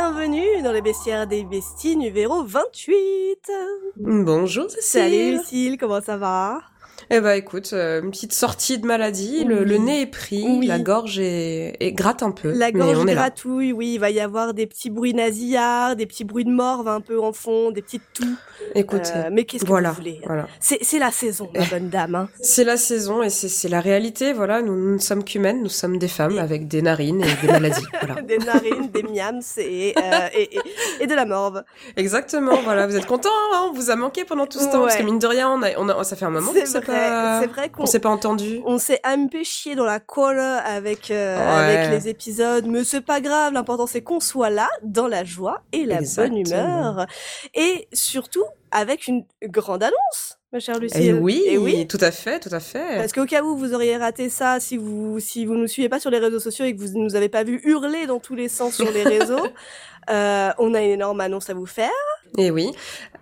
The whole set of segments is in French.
bienvenue dans les bestiaires des besties numéro 28. Bonjour Cécile. Salut Lucille, comment ça va? Eh ben écoute, euh, une petite sortie de maladie, le, nez est pris, la gorge est, gratte un peu. La gorge on gratouille, oui, il va y avoir des petits bruits nasillards, des petits bruits de morve un peu en fond, des petites toux. Écoute, euh, mais qu'est-ce que voilà, vous voulez voilà. C'est la saison, ma bonne dame. Hein. C'est la saison et c'est la réalité. Voilà, nous, ne sommes qu'humaines, nous sommes des femmes avec des narines et des maladies. Voilà. des narines, des miams et, euh, et, et, de la morve. Exactement. Voilà, vous êtes contents hein On vous a manqué pendant tout ce temps parce que mine de rien, on a, on a, ça fait un moment. C'est vrai. C'est vrai qu'on s'est pas entendu. On s'est un peu chié dans la colle avec euh, avec les épisodes, mais c'est pas grave. L'important c'est qu'on soit là, dans la joie et la bonne humeur, et surtout avec une grande annonce, ma chère Lucie. Et oui, et oui, tout à fait, tout à fait. Parce qu'au cas où vous auriez raté ça, si vous si vous nous suivez pas sur les réseaux sociaux et que vous nous avez pas vu hurler dans tous les sens sur les réseaux, euh, on a une énorme annonce à vous faire. Et oui.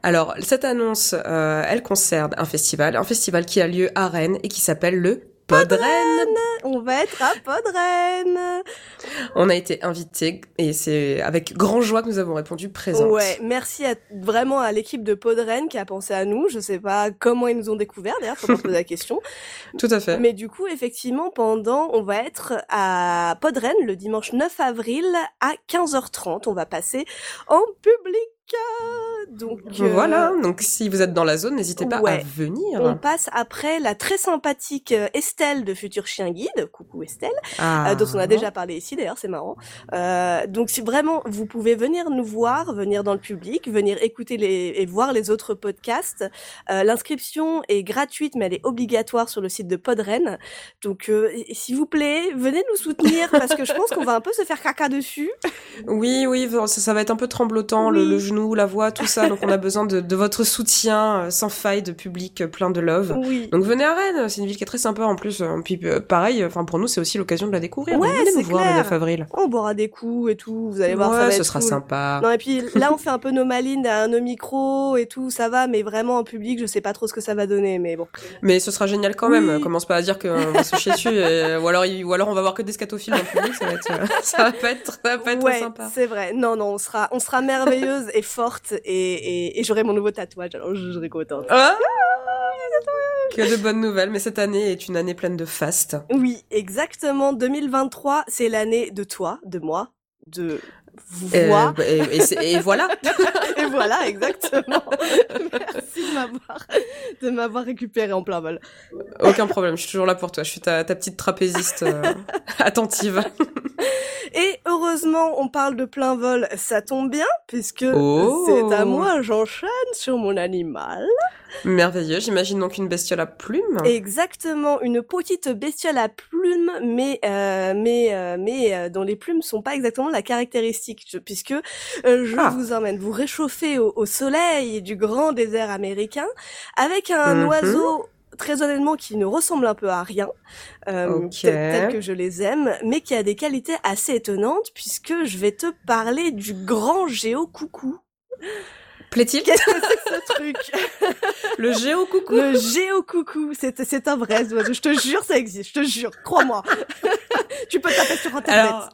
Alors cette annonce, euh, elle concerne un festival, un festival qui a lieu à Rennes et qui s'appelle le Podren. On va être à Podren. On a été invités et c'est avec grand joie que nous avons répondu présent. Ouais, merci à, vraiment à l'équipe de Podren qui a pensé à nous. Je sais pas comment ils nous ont découvert d'ailleurs, faut poser la question. Tout à fait. Mais du coup, effectivement, pendant, on va être à Podren le dimanche 9 avril à 15h30. On va passer en public donc voilà, euh, donc si vous êtes dans la zone, n'hésitez pas à venir. On passe après la très sympathique euh, Estelle de Futur Chien Guide, coucou Estelle, ah. euh, dont on a déjà parlé ici d'ailleurs, c'est marrant. Euh, donc si vraiment vous pouvez venir nous voir, venir dans le public, venir écouter les et voir les autres podcasts. L'inscription est gratuite mais elle est obligatoire sur le site de Podren. Donc s'il vous plaît, venez nous soutenir parce que je pense qu'on va un peu se faire caca dessus. Oui, oui, ça, ça va être un peu tremblotant le, le genou la voix, tout ça. Donc on a besoin de, votre soutien euh, sans faille, de public euh, plein de love. Donc venez à Rennes, c'est une ville qui est très sympa en plus. Euh, puis pareil, enfin pour nous c'est aussi l'occasion de la découvrir. Ouais, venez nous voir le 9 avril. On boira des coups et tout, vous allez voir. ça, ce sera sympa. Non et puis là on fait un peu nos malines nos micros et tout, ça va, mais vraiment en public je sais pas trop ce que ça va donner, mais bon. Mais ce sera génial quand même. Commence pas à dire qu'on va se chier dessus, ou alors ou alors on va voir que des scatophiles le public, ça va être ça va pas être, ça va pas être ouais, sympa. C'est vrai. Non non, on sera on sera merveilleuse et forte et et, j'aurai mon nouveau tatouage, alors je serai contente. Ah que de bonnes nouvelles, mais cette année est une année pleine de faste. Oui, exactement. 2023, c'est l'année de toi, de moi, de voir. et, voilà. et voilà, exactement. Merci de m'avoir, de m'avoir récupéré en plein vol. Aucun problème, je suis toujours là pour toi. Je suis ta, petite trapéziste euh, attentive. Et heureusement, on parle de plein vol, ça tombe bien, puisque oh. c'est à moi, j'enchaîne sur mon animal. Merveilleux, j'imagine donc une bestiole à plumes. Exactement, une petite bestiole à plumes, mais euh, mais euh, mais euh, dont les plumes sont pas exactement la caractéristique, puisque je ah. vous emmène vous réchauffer au, soleil du grand désert américain avec un mhm. oiseau très honnêtement qui ne ressemble un peu à rien, euh, tel, que je les aime, mais qui a des qualités assez étonnantes puisque je vais te parler du grand géo coucou. Plaît-il Qu'est-ce que c'est ce truc Le géo coucou. Le géo coucou, c'est c'est un vrai oiseau. Je te jure, ça existe. Je te jure, crois-moi. tu peux taper sur internet. Alors,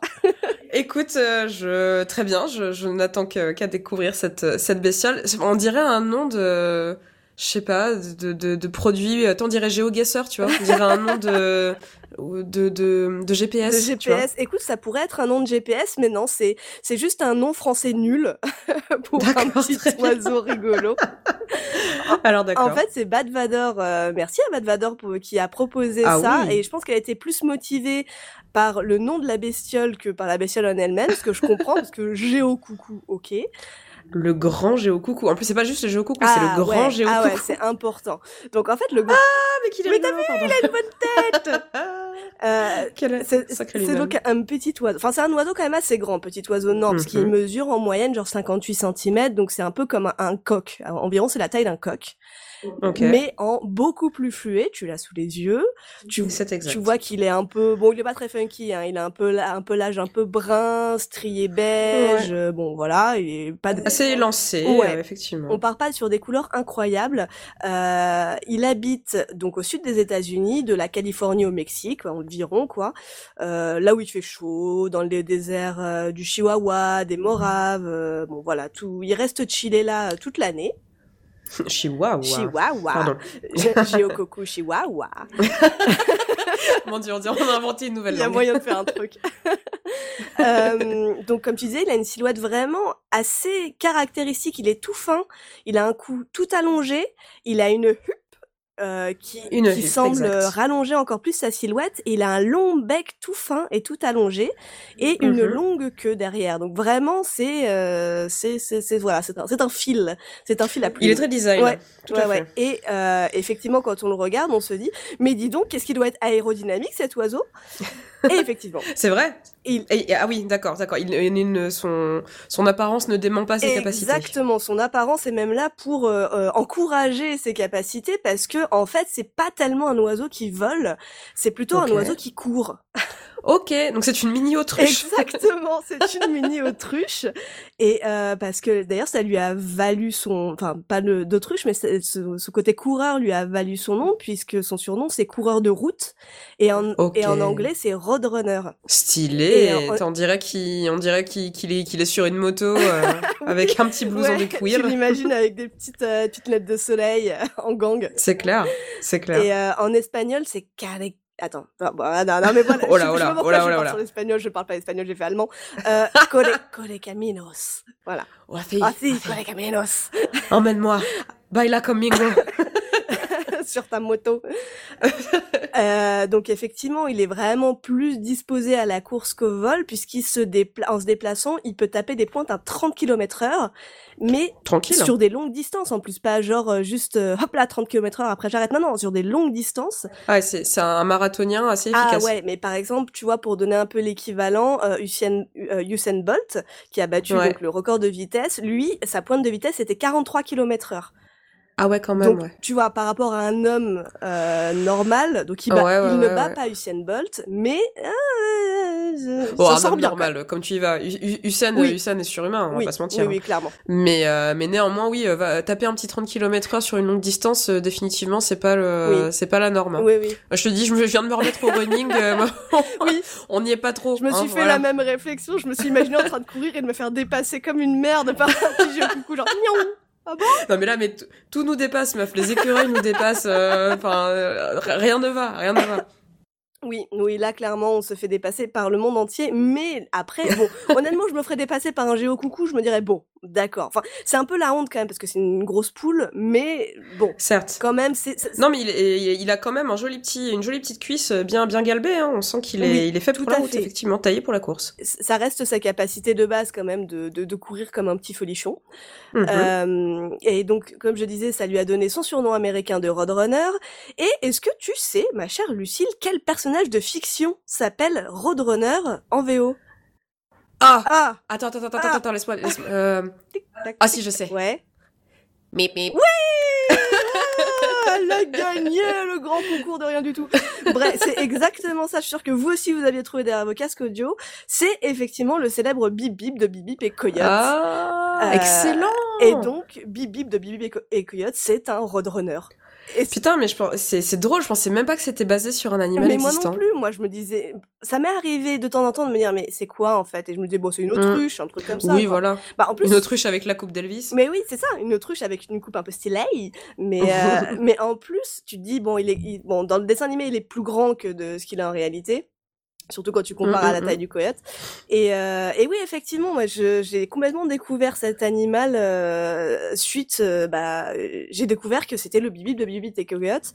écoute, euh, je très bien. Je, je n'attends qu'à découvrir cette cette bestiole. On dirait un nom de je sais pas, de, de, de produits, on dirait GeoGuessr, tu vois, on dirait un nom de, de, de, de GPS. De GPS. Écoute, ça pourrait être un nom de GPS, mais non, c'est, c'est juste un nom français nul pour un petit oiseau rigolo. Alors d'accord. En fait, c'est Bad Vador. Euh, merci à Bad Vador pour, qui a proposé ah ça, et je pense qu'elle a été plus motivée par le nom de la bestiole que par la bestiole en elle-même, ce que je comprends, parce que Géo Coucou, ok le grand géocoucou. En plus, c'est pas juste le géocoucou, c'est le ah grand ouais. Ah ouais, c'est important. Donc en fait, le Ah, mais qu'il est Mais t'as vu, il a une bonne tête euh, C'est donc un petit oiseau. Enfin, c'est un oiseau quand même assez grand, petit oiseau non, parce qu'il mhm. mesure en moyenne genre 58 cm, donc c'est un peu comme un coq. Environ, c'est la taille d'un coq mais en beaucoup plus fluet. Tu l'as sous les yeux. Tu, tu vois qu'il est un peu, bon, il est pas très funky. Hein, il a un peu, un peu l'âge un peu brun, strié beige. Bon, voilà, il pas de... assez lancé. Ouais, effectivement. On part pas sur des couleurs incroyables. Euh, il habite donc au sud des États-Unis, de la Californie au Mexique. environ, quoi. Euh, là où il fait chaud, dans les déserts euh, du Chihuahua, des Moraves, bon voilà, tout. Il reste chillé là toute l'année. Chihuahua. Chihuahua. Géococo Chihuahua. Mon dieu, on, on a inventé une nouvelle langue. Il y a moyen de faire un truc. euh, donc, comme tu disais, il a une silhouette vraiment assez caractéristique. Il est tout fin. Il a un cou tout allongé. Il a une euh, qui, qui semble rallonger encore plus sa silhouette. il a un long bec tout fin et tout allongé et une mhm. longue queue derrière. Donc vraiment, c'est euh, c'est c'est voilà, c'est un un fil, c'est un fil à plume. Il est très design. Ouais, tout ouais, ouais. Et euh, effectivement, quand on le regarde, on se dit, mais dis donc, qu'est-ce qu'il doit être aérodynamique cet oiseau? Et effectivement. C'est vrai. Il... ah oui, d'accord, d'accord. Il, il, son, son apparence ne dément pas ses capacités. Exactement. Son apparence est même là pour euh, euh, encourager ses capacités parce que en fait, c'est pas tellement un oiseau qui vole, c'est plutôt un oiseau qui court. Ok, donc c'est une mini autruche. Exactement, c'est une mini autruche. Et euh, parce que d'ailleurs, ça lui a valu son, enfin pas d'autruche, mais ce, côté coureur lui a valu son nom puisque son surnom c'est coureur de route et en et en anglais c'est roadrunner. Stylé. on dirait qu'il on dirait qu'il est qu'il est sur une moto euh, avec un petit blouson de cuir. Tu l'imagines avec des petites euh, petites lettres de soleil en gang. C'est clair, c'est clair. Et en espagnol c'est carré Attends, non, non, mais voilà, oh là, oh là, oh là, je parle sur l'espagnol, je parle pas espagnol, j'ai fait allemand. Euh, cole, caminos. Voilà. Oh, si. Ah si, cole caminos. Emmène-moi. Baila conmigo. sur ta moto. euh, donc effectivement, il est vraiment plus disposé à la course qu'au vol, puisqu'il se dépla en se déplaçant, il peut taper des pointes à 30 km heure, mais Tranquille. sur des longues distances en plus, pas genre euh, juste euh, hop là 30 km heure après j'arrête. Non, non, sur des longues distances. Ah, c'est un marathonien assez ah efficace. Ah ouais, mais par exemple, tu vois, pour donner un peu l'équivalent, euh, Usain, euh, Usain Bolt, qui a battu donc le record de vitesse, lui, sa pointe de vitesse était 43 km heure. Ah ouais, quand même. Donc, tu vois, par rapport à un homme euh, normal, donc il, il ne bat pas Usain Bolt, mais euh, bon, ça un homme bien, normal, comme tu y vas. Usain, oui. Usain est surhumain, on va pas se mentir. Oui, oui, clairement. Mais euh, mais néanmoins, oui, euh, va taper un petit 30 km/h sur une longue distance, euh, définitivement, c'est pas le, c'est pas la norme. Oui, oui. Je te dis, je viens de me remettre au running. oui. On n'y est pas trop. Je me suis hein, fait la même réflexion. Je me suis imaginé en train de courir et de me faire dépasser comme une merde par un petit jeu coucou, genre. Ah bon? Non mais là mais tout nous dépasse meuf, les écureuils nous dépassent, euh, enfin euh, rien ne va, rien ne va. Oui, oui, là clairement on se fait dépasser par le monde entier, mais après, bon, honnêtement je me ferais dépasser par un géo coucou, je me dirais bon, d'accord. Enfin, c'est un peu la honte quand même parce que c'est une grosse poule, mais bon. Certes. Quand même, c'est. Non, mais il, il, a quand même un joli petit, une jolie petite cuisse bien, bien galbée. Hein. On sent qu'il est, il est fait pour la route, effectivement, taillé pour la course. Ça reste sa capacité de base quand même de, de, de courir comme un petit folichon. Mm-hmm. euh, et donc, comme je disais, ça lui a donné son surnom américain de Roadrunner. Et est-ce que tu sais, ma chère Lucille, quel personnage de fiction s'appelle Roadrunner en VO ah, ah Attends, attends, attends, attends, attends, laisse-moi... Laisse euh... Ah si, je sais. Ouais. Mip, mip. Oui Elle a gagné le grand concours de rien du tout. Bref, c'est exactement ça. Je suis sûre que vous aussi, vous aviez trouvé derrière vos casques audio. C'est effectivement le célèbre Bip Bip de Bip Bip et Coyote. Ah, euh, excellent Et donc, Bip Bip de Bip Bip et Coyote, c'est un roadrunner. Et Putain, mais je pense, c'est, drôle, je pensais même pas que c'était basé sur un animal mais existant. moi non plus, moi je me disais, ça m'est arrivé de temps en temps de me dire, mais c'est quoi en fait? Et je me disais, bon, c'est une mm. autruche, un truc comme ça. Oui, voilà. Bah, en plus, une autruche avec la coupe d'Elvis. Mais oui, c'est ça, une autruche avec une coupe un peu stylée. Mais, euh, mais en plus, tu dis, bon, il est, bon, dans le dessin animé, il est plus grand que de ce qu'il est en réalité surtout quand tu compares à la mm, mm, taille mm. du coyote. Et, euh, et oui, effectivement, moi, j'ai complètement découvert cet animal euh, suite. Euh, bah, j'ai découvert que c'était le bibi de Bibi et Coyote,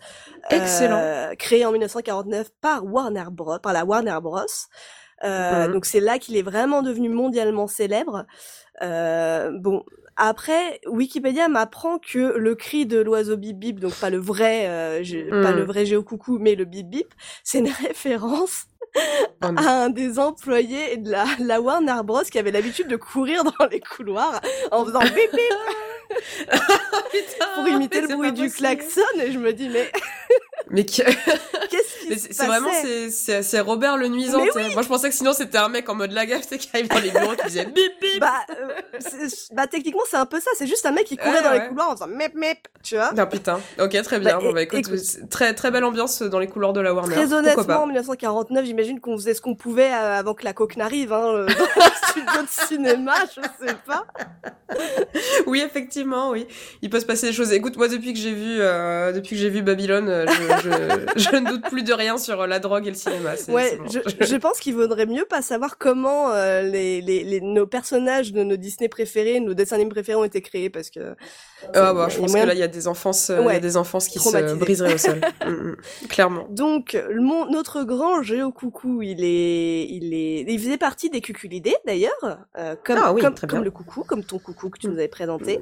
excellent, créé en 1949 par Warner Bros, par la Warner Bros. Euh, Donc c'est là qu'il est vraiment devenu mondialement célèbre. Bon, après, Wikipédia m'apprend que le cri de l'oiseau bip bip, donc pas le vrai, euh, pas le vrai géo coucou, mais le bip bip, c'est une référence à un des employés de la, la Warner Bros. qui avait l'habitude de courir dans les couloirs en faisant bip bip pour imiter le bruit du klaxon et je me dis mais mais qu'est-ce qui c'est vraiment c'est c'est Robert le nuisant moi je pensais que sinon c'était un mec en mode la gaffe qui arrive dans les bureaux qui disait bip bip bah, euh, bah techniquement c'est un peu ça c'est juste un mec qui courait dans les couloirs en faisant mip mip tu vois. Ah putain, ok, très bien. Bah, bon, bah, écoute, très, très belle ambiance dans les couloirs de la Warner. Très honnêtement, en 1949, j'imagine qu'on faisait ce qu'on pouvait euh, avant que la coque n'arrive, hein, euh, dans le studio de cinéma, je sais pas. oui, effectivement, oui. Il peut se passer des choses. Écoute, moi, depuis que j'ai vu, euh, depuis que j'ai vu Babylone, je, je, je, ne doute plus de rien sur la drogue et le cinéma. Ouais, je, je, pense qu'il vaudrait mieux pas savoir comment les, les, les, nos personnages de nos Disney préférés, nos dessins animés préférés ont été créés, parce que. Ah bah, je pense que là, il y a des enfances, euh, ouais, des enfances qui se briseraient au sol. Mm, mm, clairement. Donc, mon, notre grand Géo Coucou, il est, il est, il faisait partie des cuculidés, d'ailleurs, euh, comme, ah comme, comme le coucou, comme ton coucou que tu nous avais présenté.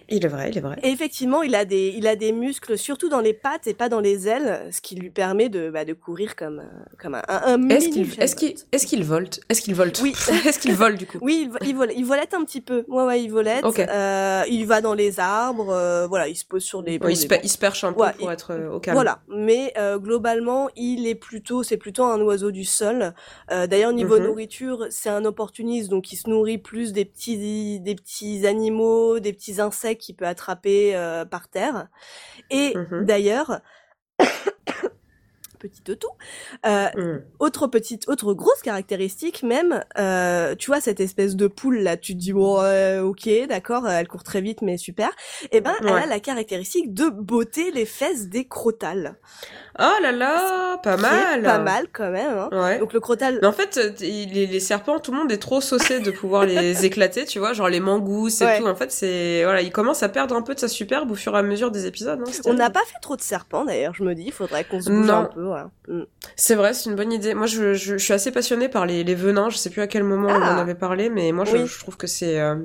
Il est vrai, il est vrai. Et effectivement, il a des, il a des muscles surtout dans les pattes et pas dans les ailes, ce qui lui permet de, bah, de courir comme, euh, comme un, un, Est-ce qu'il, est-ce qu'il, est-ce qu'il volte? Est-ce qu'il volte? Oui. est-ce qu'il vole du coup? Oui, il, il, vole, il volette un petit peu. Ouais, ouais, il volette. Euh, il va dans les arbres. Euh, voilà, il se pose sur des. il, se il, se perche un peu pour être euh, au calme. Voilà, mais euh, globalement, il est plutôt, c'est plutôt un oiseau du sol. D'ailleurs, niveau mhm. nourriture, c'est un opportuniste, donc il se nourrit plus des petits, des petits animaux, des petits insectes qu'il peut attraper euh, par terre. Et mmh d'ailleurs, petite tout. Euh, mmh. Autre petite, autre grosse caractéristique même, euh, tu vois cette espèce de poule là, tu te dis bon, ok, d'accord, elle court très vite, mais super. Et eh ben, elle a la caractéristique de botter les fesses des crotales. Oh là là, pas mal. Pas mal quand même. Hein. Ouais. Donc le crotal. Mais en fait, les, les, serpents, tout le monde est trop saucé de pouvoir les éclater, tu vois, genre les mangousses et tout. En fait, c'est voilà, il commence à perdre un peu de sa superbe au fur et à mesure des épisodes. Hein, On n'a pas fait trop de serpents d'ailleurs. Je me dis, il faudrait qu'on se bouge un peu. Mm. C'est vrai, c'est une bonne idée. Moi, je, je, je, suis assez passionnée par les, les venins. Je sais plus à quel moment on en ah. avait parlé, mais moi, je, je trouve que c'est euh,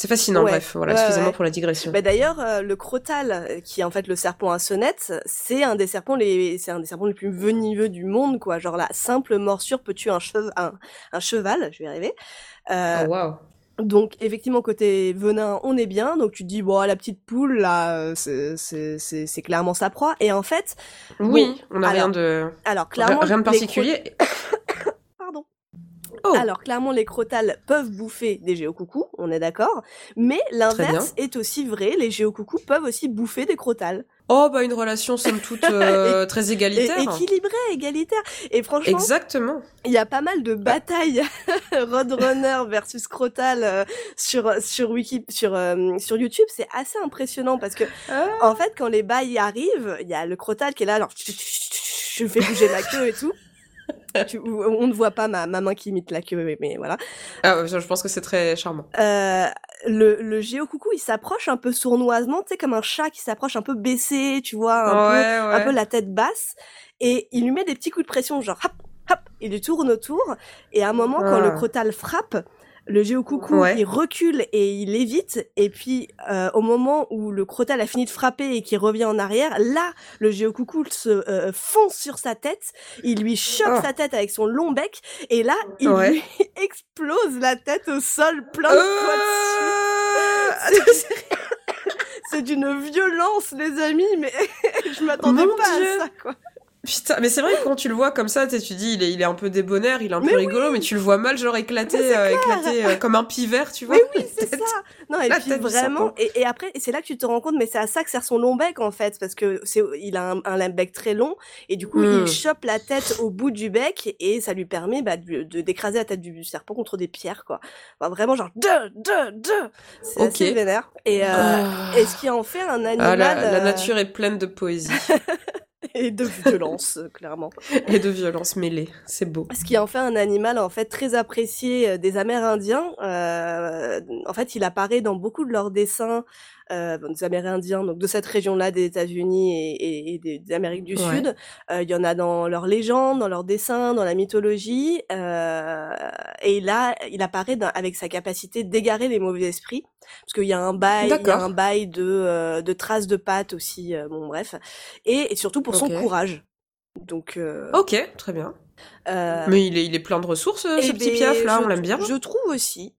c'est fascinant, bref, voilà, excusez-moi pour la digression. Bah, d'ailleurs, euh, le crotal, qui est en fait le serpent à sonnette, c'est un des serpents les, c'est un des serpents les plus venimeux du monde, quoi. Genre la simple morsure peut tuer un, cheval, un, cheval, je vais y arriver. Euh, oh, wow. Donc effectivement côté venin on est bien. Donc tu te dis bon la petite poule là c'est clairement sa proie. Et en fait oui on a rien de alors clairement rien de particulier Oh. Alors clairement, les crotales peuvent bouffer des géocoucous, on est d'accord. Mais l'inverse est aussi vrai, les géocoucous peuvent aussi bouffer des crotales. Oh bah une relation somme toute euh, très égalitaire. équilibrée, égalitaire. Et franchement, exactement. Il y a pas mal de batailles Roadrunner versus Crotal euh, sur sur Wiki sur euh, sur YouTube, c'est assez impressionnant parce que ah. en fait quand les bails arrivent, il y a le Crotal qui est là alors je fais bouger la queue et tout on ne voit pas ma, main qui imite la queue, mais voilà. Ah, je pense que c'est très charmant. Euh, le, le géocoucou, il s'approche un peu sournoisement, tu sais, comme un chat qui s'approche un peu baissé, tu vois, un, peu, un peu la tête basse, et il lui met des petits coups de pression, genre hop, hop, il lui tourne autour, et à un moment, quand le ah. crotal frappe, le géocoucou, il recule et il évite. Et puis, euh, au moment où le crotal a fini de frapper et qu'il revient en arrière, là, le géocoucou se euh, fonce sur sa tête. Il lui chope oh. sa tête avec son long bec. Et là, il lui explose la tête au sol plein de euh... C'est d'une violence, les amis, mais je m'attendais pas à ça, quoi. Putain, mais c'est vrai que quand tu le vois comme ça, tu dis, il est, il est un peu débonnaire, il est un peu rigolo, mais tu le vois mal, genre éclaté, euh, éclaté euh, comme un pivert, tu vois. Mais oui, c'est ça. Non, et puis vraiment, et, et, après, c'est là que tu te rends compte, mais c'est à ça que sert son long bec, en fait, parce que c'est, il a un, un bec très long, et du coup, il hmm. chope la tête au bout du bec, et ça lui permet, bah, de, d'écraser la tête du serpent contre des pierres, quoi. vraiment, genre, deux, deux, deux. C'est assez vénère. Et, euh, ah. et ce qui en fait un animal. Ah, la, la nature est pleine de poésie. et de violence, clairement. Et de violence mêlée, c'est beau. Ce qui en fait un animal en fait très apprécié euh, des Amérindiens. Euh, en fait, il apparaît dans beaucoup de leurs dessins euh, des Amérindiens, donc de cette région-là des États-Unis et, et, des, Amériques du Sud. Euh, il y en a dans leurs légendes, dans leurs dessins, dans la mythologie. Euh, et là, il apparaît avec sa capacité d'égarer les mauvais esprits, parce qu'il y a un bail, il y a un bail de, de traces de pattes aussi. Bon, bref, et, surtout pour son courage. Donc. Ok, très bien. Mais il est, il est plein de ressources, ce eh petit piaf là, on l'aime bien. Je trouve aussi.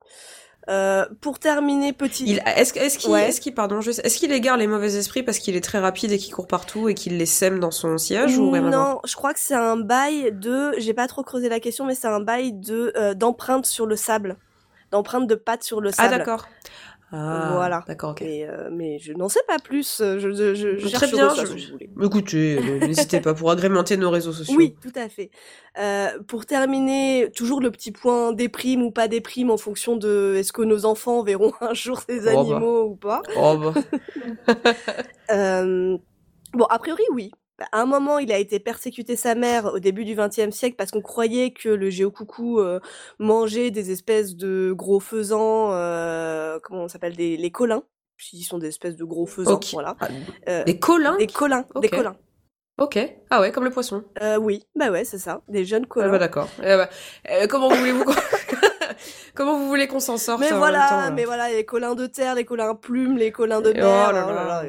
Euh, pour terminer, petit. Est-ce est qu'il, qu'il, pardon, est-ce qu'il égare les mauvais esprits parce qu'il est très rapide et qu'il court partout et qu'il les sème dans son siège ou Non, je crois que c'est un bail de. J'ai pas trop creusé la question, mais c'est un bail de euh, d'empreinte sur le sable, d'empreinte de pattes sur le ah, sable. Ah d'accord. Ah, voilà. D'accord, ok. Mais, euh, mais je n'en sais pas plus. Je, je, je, je Très cherche bien, ça, je- si vous voulez. Écoutez, euh, n'hésitez pas pour agrémenter nos réseaux sociaux. Oui, tout à fait. Euh, pour terminer, toujours le petit point déprime ou pas déprime en fonction de est-ce que nos enfants verront un jour ces Oh bah. animaux ou pas. Oh bah. Euh, bon, a priori, oui. À un moment, il a été persécuté sa mère au début du XXe siècle parce qu'on croyait que le géocoucou euh, mangeait des espèces de gros faisans, euh, comment on s'appelle, des les colins. Ils sont des espèces de gros faisans, Ok. voilà. Ah, Euh, Des colins des colins, des Ok. colins. Ok. Ah ouais, comme le poisson. Euh, oui, bah ouais, c'est ça, des jeunes Ah colins. bah d'accord. Eh bah, comment voulez-vous qu'on... comment vous voulez qu'on s'en sorte mais en voilà, temps, là mais voilà, les colins de terre, les colins plumes, les colins de Et mer. oh là oh là.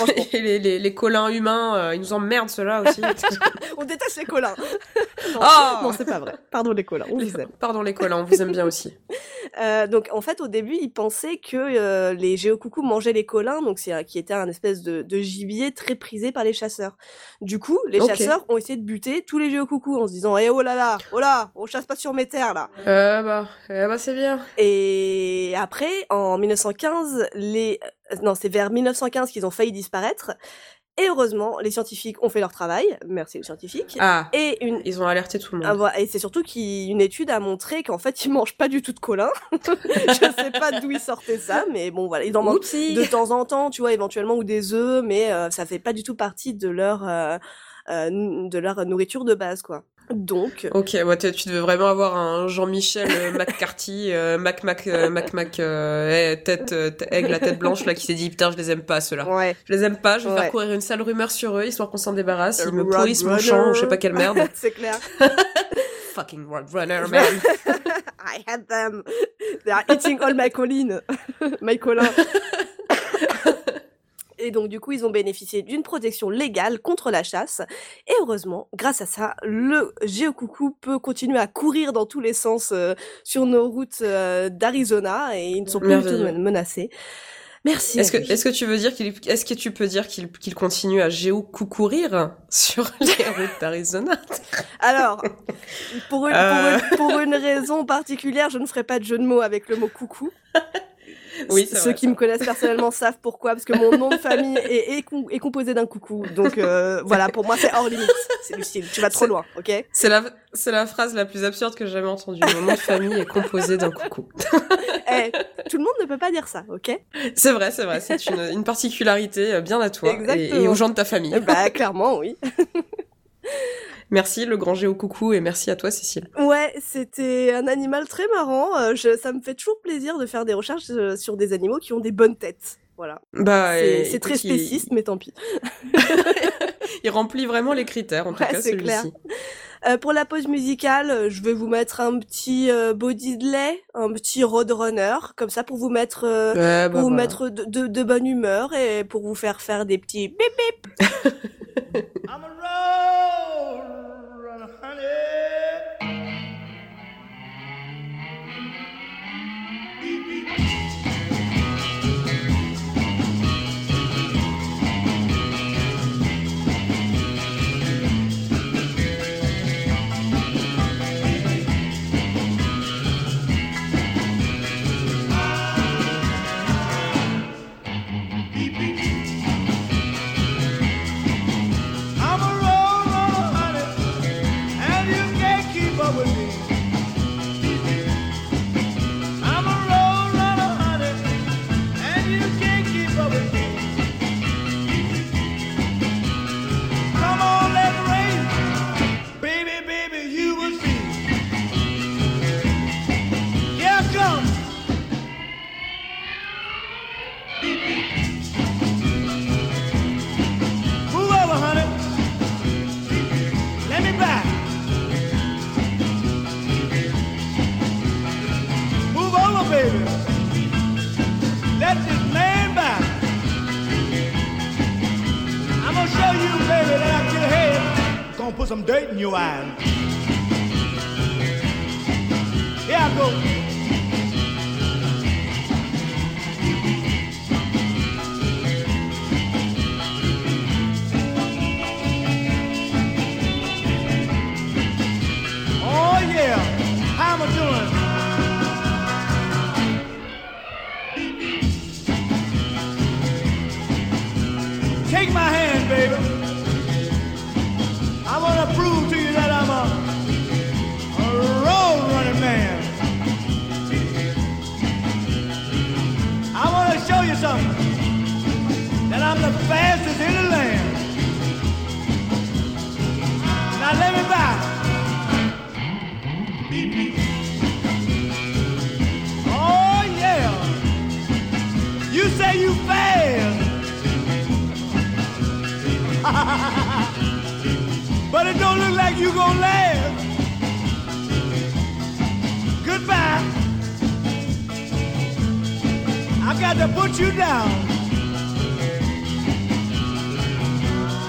Euh, Et les, les, les colins humains, euh, ils nous emmerdent ceux-là aussi. on déteste les colins. non, Ah non, c'est pas vrai. Pardon les colins, on Les- aime. Pardon les colins, on vous aime bien aussi. Euh, donc en fait au début ils pensaient que euh, les géocoucous mangeaient les colins, donc c'est un- qui était un espèce de, de gibier très prisé par les chasseurs. Du coup les chasseurs ont essayé de buter tous les géocoucous en se disant eh oh là là, oh là, on chasse pas sur mes terres là. Euh, bah, eh bah c'est bien. Et après en 1915 les euh, non c'est vers 1915 qu'ils ont failli disparaître. Et heureusement les scientifiques ont fait leur travail, merci les scientifiques. Ah, Et une ils ont alerté tout le ah, monde. voilà. Et c'est surtout qu'une étude a montré qu'en fait, ils mangent pas du tout de colin. je sais pas d'où ils sortaient ça, mais bon, voilà. Ils en mangent de temps en temps, tu vois, éventuellement, ou des œufs, mais euh, ça fait pas du tout partie de leur, euh, euh, de leur nourriture de base, quoi. Donc, Ok, ouais, tu devais vraiment avoir un Jean-Michel euh, McCarthy, euh, Mac Mac euh, Mac Mac euh, eh, tête euh, t- aigle la tête blanche là qui s'est dit putain je les aime pas ceux-là. ouais. Je les aime pas, je vais Ouais. faire courir une sale rumeur sur eux histoire qu'on s'en débarrasse. Ils me pourrissent mon champ ou je sais pas quelle merde. c'est clair. Fucking Roadrunner man. I had them. They are eating all my colline. my colin. Et donc, du coup, ils ont bénéficié d'une protection légale contre la chasse. Et heureusement, grâce à ça, le géocoucou peut continuer à courir dans tous les sens euh, sur nos routes euh, d'Arizona et ils ne sont plus du tout menacés. Merci. Est-ce que, est-ce que tu veux dire qu'il, est-ce que tu peux dire qu'il, qu'il continue à géocoucourir sur les routes d'Arizona? Alors, pour une, Euh. pour, une, pour une raison particulière, je ne ferai pas de jeu de mots avec le mot coucou. Oui, Ceux vrai, qui ça. me connaissent personnellement savent pourquoi, parce que mon nom de famille est, est, com- est composé d'un coucou. Donc euh, voilà, pour moi c'est hors limite. C'est Lucille, tu vas trop loin, ok? C'est la, c'est la phrase la plus absurde que j'ai jamais entendue. Mon nom de famille est composé d'un coucou. Eh, Tout le monde ne peut pas dire ça, ok? C'est vrai, c'est vrai. C'est une, une particularité euh, bien à toi et, et aux gens de ta famille. Bah clairement, oui. Merci le grand géocoucou et merci à toi Cécile. Ouais, c'était un animal très marrant. Euh, je, ça me fait toujours plaisir de faire des recherches euh, sur des animaux qui ont des bonnes têtes. Voilà. Bah, C'est très il- spéciste, mais tant pis. Il, remplit vraiment les critères, en tout Ouais, cas c'est clair. celui-ci. Euh, pour la pause musicale, euh, je vais vous mettre un petit euh, body de lait, un petit roadrunner, comme ça pour vous mettre, euh, Ouais, bah, pour vous voilà. mettre de, de, de bonne humeur et pour vous faire faire des petits bip bip. I'm a road Hallelujah. gonna put some dirt in your eyes. Here I go. Oh yeah, how am I doing? take my hand, baby. Oh yeah. You say you fast. but it don't look like you last. Goodbye. I got to put you down.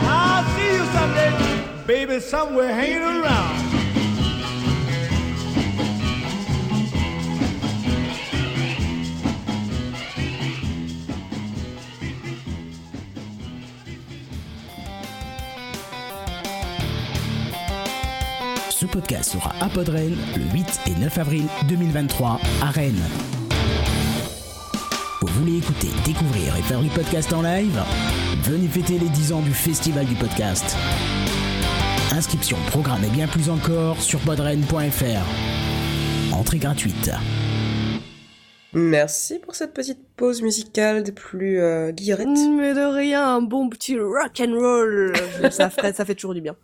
I'll see you someday, baby, somewhere hanging around. Podcast sera à Podren le 8 et 9 avril 2023 à Rennes. Vous voulez écouter, découvrir et faire du podcast en live? Venez fêter les 10 ans du Festival du podcast. Inscription, programme et bien plus encore sur podren.fr. Entrée gratuite. Merci pour cette petite pause musicale des plus euh, guillerettes. Mais de rien, un bon petit rock and roll, ça fait toujours du bien.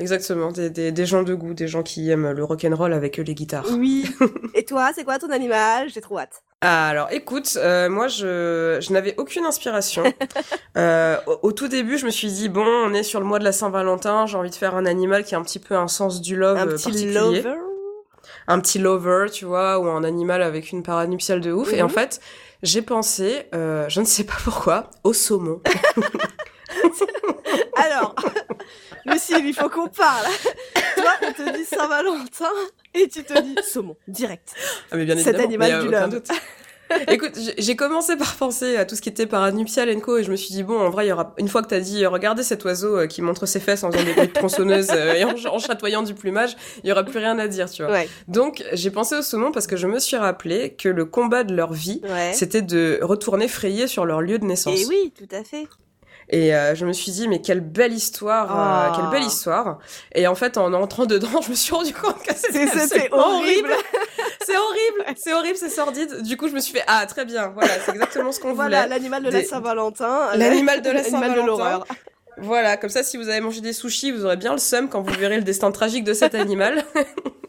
Exactement, des, des, des gens de goût, des gens qui aiment le rock'n'roll avec les guitares. Oui. Et toi, c'est quoi ton animal? J'ai trop hâte. Ah, alors écoute, euh, moi je, je n'avais aucune inspiration. euh, au, au tout début, je me suis dit bon, on est sur le mois de la Saint-Valentin, j'ai envie de faire un animal qui a un petit peu un sens du love Un euh, petit particulier, lover? Un petit lover, tu vois, ou un animal avec une parade nuptiale de ouf. Et Mhm. en fait, j'ai pensé, euh, je ne sais pas pourquoi, au saumon. Alors, Lucille, il faut qu'on parle. Toi, on te dit Saint-Valentin et tu te dis saumon, direct. Ah, mais bien Cet évidemment, animal mais, euh, du doute. Écoute, j'ai- commencé par penser à tout ce qui était et co et je me suis dit bon, en vrai, il y aura une fois que t'as dit euh, regardez cet oiseau euh, qui montre ses fesses en faisant des bruits de tronçonneuse euh, et en, en chatoyant du plumage, il y aura plus rien à dire, tu vois. Ouais, Donc, j'ai pensé au saumon parce que je me suis rappelé que le combat de leur vie, ouais. c'était de retourner frayer sur leur lieu de naissance. Et oui, tout à fait. Et euh, je me suis dit, mais quelle belle histoire, euh, Ah. quelle belle histoire. Et en fait, en entrant dedans, je me suis rendu compte que C'est- c'était horrible. C'est horrible, c'est horrible, c'est sordide. Du coup, je me suis fait, ah, très bien, voilà, c'est exactement ce qu'on Voilà, voulait. l'animal de la Saint-Valentin. L'animal de la L'animal de Saint-Valentin. Voilà, comme ça, si vous avez mangé des sushis, vous aurez bien le seum quand vous verrez le destin tragique de cet animal.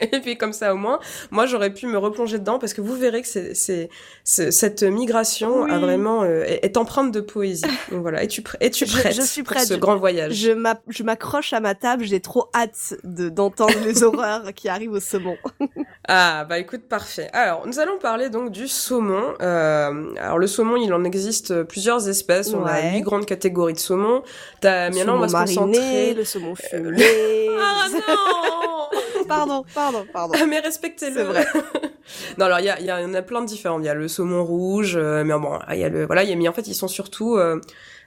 Et puis comme ça, au moins, moi, j'aurais pu me replonger dedans parce que vous verrez que c'est, c'est, c'est- cette migration Oui. a vraiment euh, est, est empreinte de poésie. Donc voilà, es-tu prêt, es-tu Je- prête je suis pour prête. ce grand voyage? Je m'a- je m'accroche à ma table, j'ai trop hâte de d'entendre les horreurs qui arrivent au saumon. Ah bah écoute parfait. Alors nous allons parler donc du saumon. Euh, alors le saumon il en existe plusieurs espèces. On a huit grandes catégories de saumon. T'as Le maintenant on va se concentrer. le saumon fumé. Ah non pardon, pardon, pardon. Ah, mais respectez-le. C'est vrai. non alors il y, a, il y, a- y en a plein de différents. Il y a le saumon rouge, euh, mais bon il y a le voilà il y a mais en fait ils sont surtout euh, euh,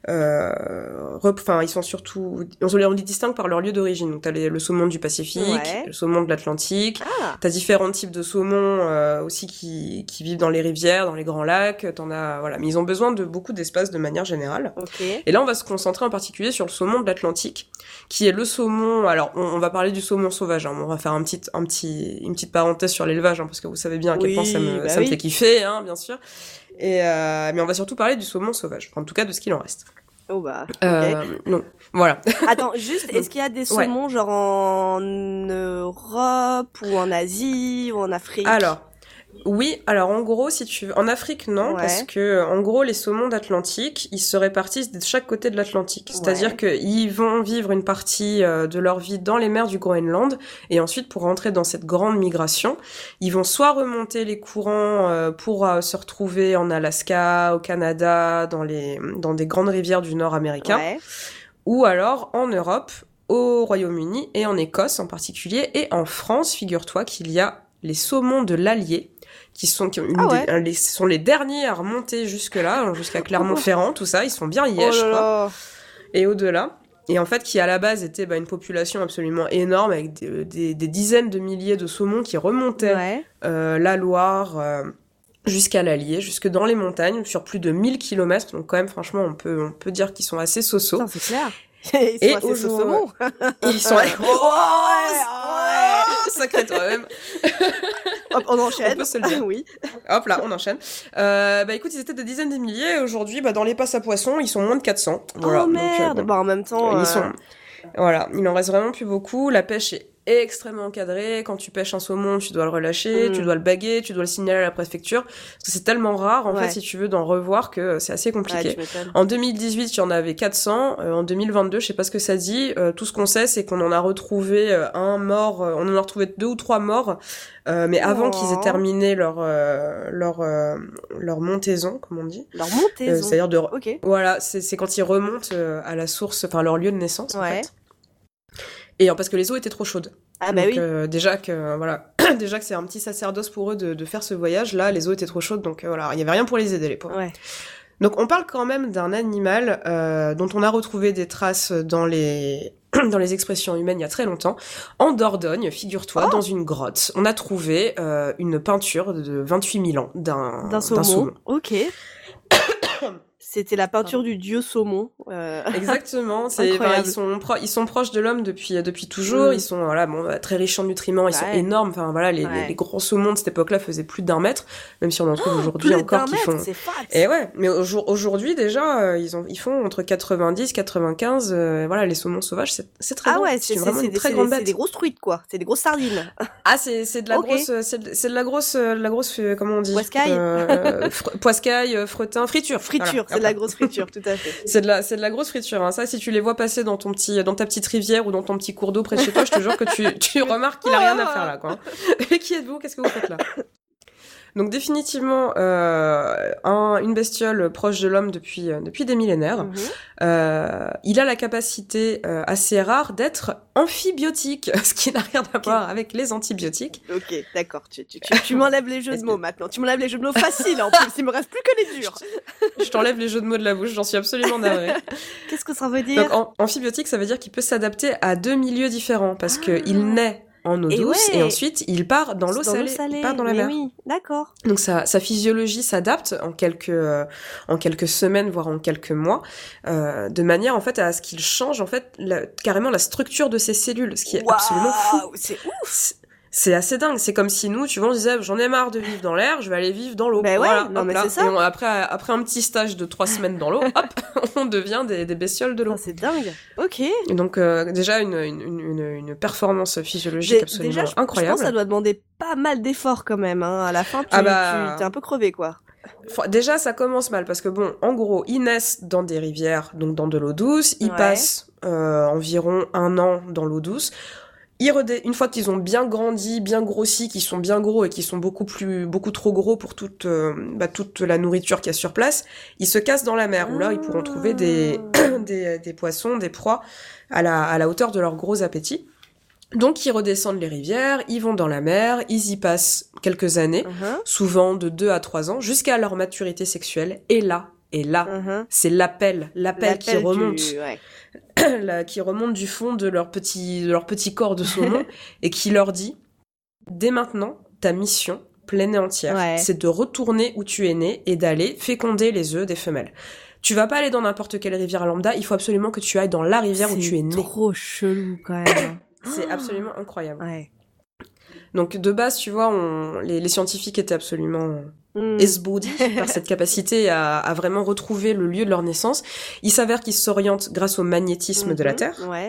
enfin ils sont surtout on les, distingue par leur lieu d'origine. Donc t'as les- le saumon du Pacifique, Ouais. le saumon de l'Atlantique. Ah, T'as différents types de saumons euh, aussi qui, qui vivent dans les rivières, dans les grands lacs. T'en as voilà, mais ils ont besoin de beaucoup d'espace de manière générale. ok. Et là, on va se concentrer en particulier sur le saumon de l'Atlantique, qui est le saumon. Alors, on, on va parler du saumon sauvage. hein. On va faire un petit, un petit, une petite parenthèse sur l'élevage, hein, parce que vous savez bien à quel Oui, point ça me, bah ça me oui. fait kiffer, hein, bien sûr. Et euh, mais on va surtout parler du saumon sauvage, en tout cas de ce qu'il en reste. Oh bah. Euh, non, voilà. Attends, juste, est-ce qu'il y a des Ouais. saumons genre en Europe ou en Asie ou en Afrique? Alors, oui, alors en gros, si tu en Afrique non, Ouais. parce que en gros, les saumons d'Atlantique, ils se répartissent de chaque côté de l'Atlantique. C'est-à-dire Ouais. qu'ils vont vivre une partie euh, de leur vie dans les mers du Groenland, et ensuite, pour rentrer dans cette grande migration, ils vont soit remonter les courants euh, pour euh, se retrouver en Alaska, au Canada, dans les dans des grandes rivières du Nord américain, Ouais. ou alors en Europe, au Royaume-Uni et en Écosse en particulier, et en France, figure-toi qu'il y a les saumons de l'Allier, qui sont qui ont une Ah ouais. des- un- les, ce sont les derniers à remonter jusque-là, hein, jusqu'à Clermont-Ferrand, tout ça, ils sont bien lièges, oh là quoi, là. et au-delà. Et en fait, qui à la base était bah, une population absolument énorme, avec des, des- des dizaines de milliers de saumons qui remontaient Ouais. euh, la Loire, euh, jusqu'à l'Allier, jusque dans les montagnes, sur plus de 1000 km. Donc quand même, franchement, on peut, on peut dire qu'ils sont assez soso. C'est clair. Ils sont Et assez saumons. Ils sont... Oh, sacré toi-même. Hop, on enchaîne. On peut se le dire. oui. Hop là, on enchaîne. Euh, bah écoute, ils étaient des dizaines de milliers. et Aujourd'hui, bah, dans les passes à poissons, ils sont moins de 400. Voilà. oh Donc, euh, merde. bon. Bah, en même temps. Ils euh, sont... Voilà, il en reste vraiment plus beaucoup. La pêche est extrêmement encadrée. Quand tu pêches un saumon, tu dois le relâcher, Mm. tu dois le baguer, tu dois le signaler à la préfecture. Parce que c'est tellement rare, en Ouais. fait, si tu veux d'en revoir, que c'est assez compliqué. En 2018, il y en avait 400. Euh, en 2022, je sais pas ce que ça dit. Euh, tout ce qu'on sait, c'est qu'on en a retrouvé euh, un mort. euh, on en a retrouvé deux ou trois morts, euh, mais avant Oh. qu'ils aient terminé leur euh, leur euh, leur montaison, comme on dit. Leur montaison. C'est-à-dire de Ok. voilà, c'est c'est quand ils remontent à la source, enfin leur lieu de naissance. en Ouais. fait. Et euh, parce que les eaux étaient trop chaudes. Ah bah Donc, oui. euh, déjà que voilà, déjà que c'est un petit sacerdoce pour eux de, de faire ce voyage. Là, les eaux étaient trop chaudes, donc euh, voilà, il y avait rien pour les aider les pauvres. Ouais. Donc on parle quand même d'un animal euh, dont on a retrouvé des traces dans les dans les expressions humaines il y a très longtemps. En Dordogne, figure-toi, Oh dans une grotte, on a trouvé euh, une peinture de 28 000 ans d'un D'un saumon. Ok. C'était la peinture du dieu saumon. euh, Exactement. C'est, enfin, ils sont pro- ils sont proches de l'homme depuis depuis toujours. Mm. Ils sont voilà bon bah, très riches en nutriments. Ils sont énormes. Enfin voilà les, Ouais. les, les gros saumons de cette époque-là faisaient plus d'un mètre, même si on en trouve Plus aujourd'hui encore qui font. Et ouais, mais au jour- aujourd'hui déjà, euh, ils ont ils font entre 90, 95. euh, voilà les saumons sauvages, c'est très Ah bon. ouais, c'est vraiment une des, très grande c'est des grosses truites quoi. C'est des grosses sardines. Ah c'est c'est de la grosse euh, c'est de, la grosse euh, la grosse euh, comment on dit? Poiscaille. euh, poiscaille, euh, fretin, friture. Friture, Voilà. C'est de la grosse friture, tout à fait. C'est de la, c'est de la grosse friture. Hein. Ça, si tu les vois passer dans ton petit, dans ta petite rivière ou dans ton petit cours d'eau près de chez toi, je te jure que tu, tu remarques qu'il a rien à faire là, quoi. Et qui êtes-vous? Qu'est-ce que vous faites là? Donc définitivement euh, un, une bestiole proche de l'homme depuis euh, depuis des millénaires. Mhm. Euh, il a la capacité euh, assez rare d'être amphibiotique, ce qui n'a rien à voir avec les antibiotiques. Ok, d'accord. Tu, tu, tu, tu m'enlèves les jeux de mots maintenant. Tu m'enlèves les jeux de mots faciles en plus. Il me reste plus que les durs. Je t'enlève les jeux de mots de la bouche, j'en suis absolument navrée. Qu'est-ce que ça veut dire? Donc en, amphibiotique, ça veut dire qu'il peut s'adapter à deux milieux différents parce que il naît en eau Et douce ouais. et ensuite il part dans l'eau salée, il part dans la mais mer. oui, d'accord. Donc sa, sa physiologie s'adapte en quelques euh, en quelques semaines voire en quelques mois euh, de manière en fait à ce qu'il change en fait la- carrément la structure de ses cellules, ce qui est absolument fou. C'est ouf. C'est- assez dingue. C'est comme si nous, tu vois, on disait, j'en ai marre de vivre dans l'air, je vais aller vivre dans l'eau. Ben ouais, Voilà, non, mais ça. Et on- après, après un petit stage de trois semaines dans l'eau, hop, on devient des, des bestioles de l'eau. Putain, C'est dingue. Ok. Et donc euh, déjà une, une, une, une performance physiologique absolument Déjà, je, je incroyable. pense que ça doit demander pas mal d'efforts quand même. Hein. À la fin, tu, Ah bah. tu- t'es un peu crevé, quoi. Déjà ça commence mal parce que bon, en gros, ils naissent dans des rivières, donc dans de l'eau douce. Ils Ouais. passent euh, environ un an dans l'eau douce. Une fois qu'ils ont bien grandi, bien grossi, qu'ils sont bien gros et qu'ils sont beaucoup plus, beaucoup trop gros pour toute, euh, bah, toute la nourriture qu'il y a sur place, ils se cassent dans la mer où là ils pourront trouver des, Ah. des, des poissons, des proies à la, à la hauteur de leur gros appétit. Donc ils redescendent les rivières, ils vont dans la mer, ils y passent quelques années, Mhm, souvent de 2 à 3 ans, jusqu'à leur maturité sexuelle. Et là, et là, mhm. c'est l'appel, l'appel qui du- remonte, ouais. qui remonte du fond de leur petit, de leur petit corps de saumon et qui leur dit, dès maintenant, ta mission pleine et entière, Ouais. c'est de retourner où tu es né et d'aller féconder les œufs des femelles. Tu vas pas aller dans n'importe quelle rivière lambda, il faut absolument que tu ailles dans la rivière où tu es C'est né. trop chelou quand même. C'est absolument incroyable. ouais. Donc de base, tu vois, on, les, les scientifiques étaient absolument Hmm. esbaudis par cette capacité à, à vraiment retrouver le lieu de leur naissance. Il s'avère qu'ils s'orientent grâce au magnétisme de la Mhm, Terre, Ouais.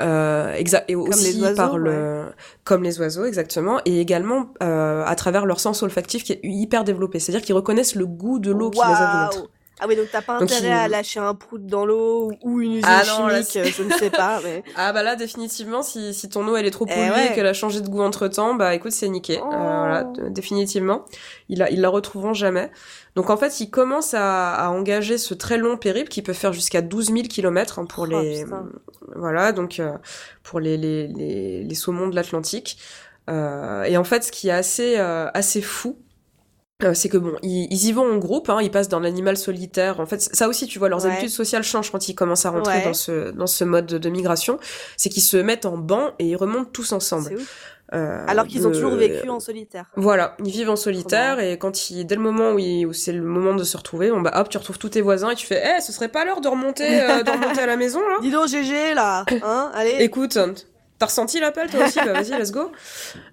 euh, et aussi oiseaux, par le, comme les oiseaux exactement, et également euh, à travers leur sens olfactif qui est hyper développé. C'est-à-dire qu'ils reconnaissent le goût de l'eau qui les alimente. Ah oui, donc t'as pas Donc, intérêt il- à lâcher un prout dans l'eau ou une usine Ah non, chimique, euh, je ne sais pas. Mais... Ah bah là définitivement si, si ton eau elle est trop Eh polluée ouais. et qu'elle a changé de goût entre temps bah écoute c'est niqué Oh. Euh, voilà d- définitivement ils la, ils la retrouveront jamais donc en fait ils commencent à, à engager ce très long périple qui peut faire jusqu'à 12 000 kilomètres hein, pour Oh, les putain. voilà donc euh, pour les les, les, les saumons de l'Atlantique Euh, et en fait ce qui est assez euh, assez fou c'est que bon, ils, ils y vont en groupe, hein, ils passent d'un animal solitaire. En fait, ça aussi, tu vois, leurs Ouais. habitudes sociales changent quand ils commencent à rentrer Ouais. dans ce dans ce mode de, migration. C'est qu'ils se mettent en banc et ils remontent tous ensemble. Euh, Alors qu'ils ont toujours vécu en solitaire. Voilà, ils vivent en solitaire et quand ils, dès le moment où, ils- où c'est le moment de se retrouver, bon bah hop, tu retrouves tous tes voisins et tu fais, eh, ce serait pas l'heure de remonter, euh, de remonter à la maison là? Dis donc GG là, hein, allez. Écoute, t'as ressenti l'appel toi aussi Bah vas-y, let's go.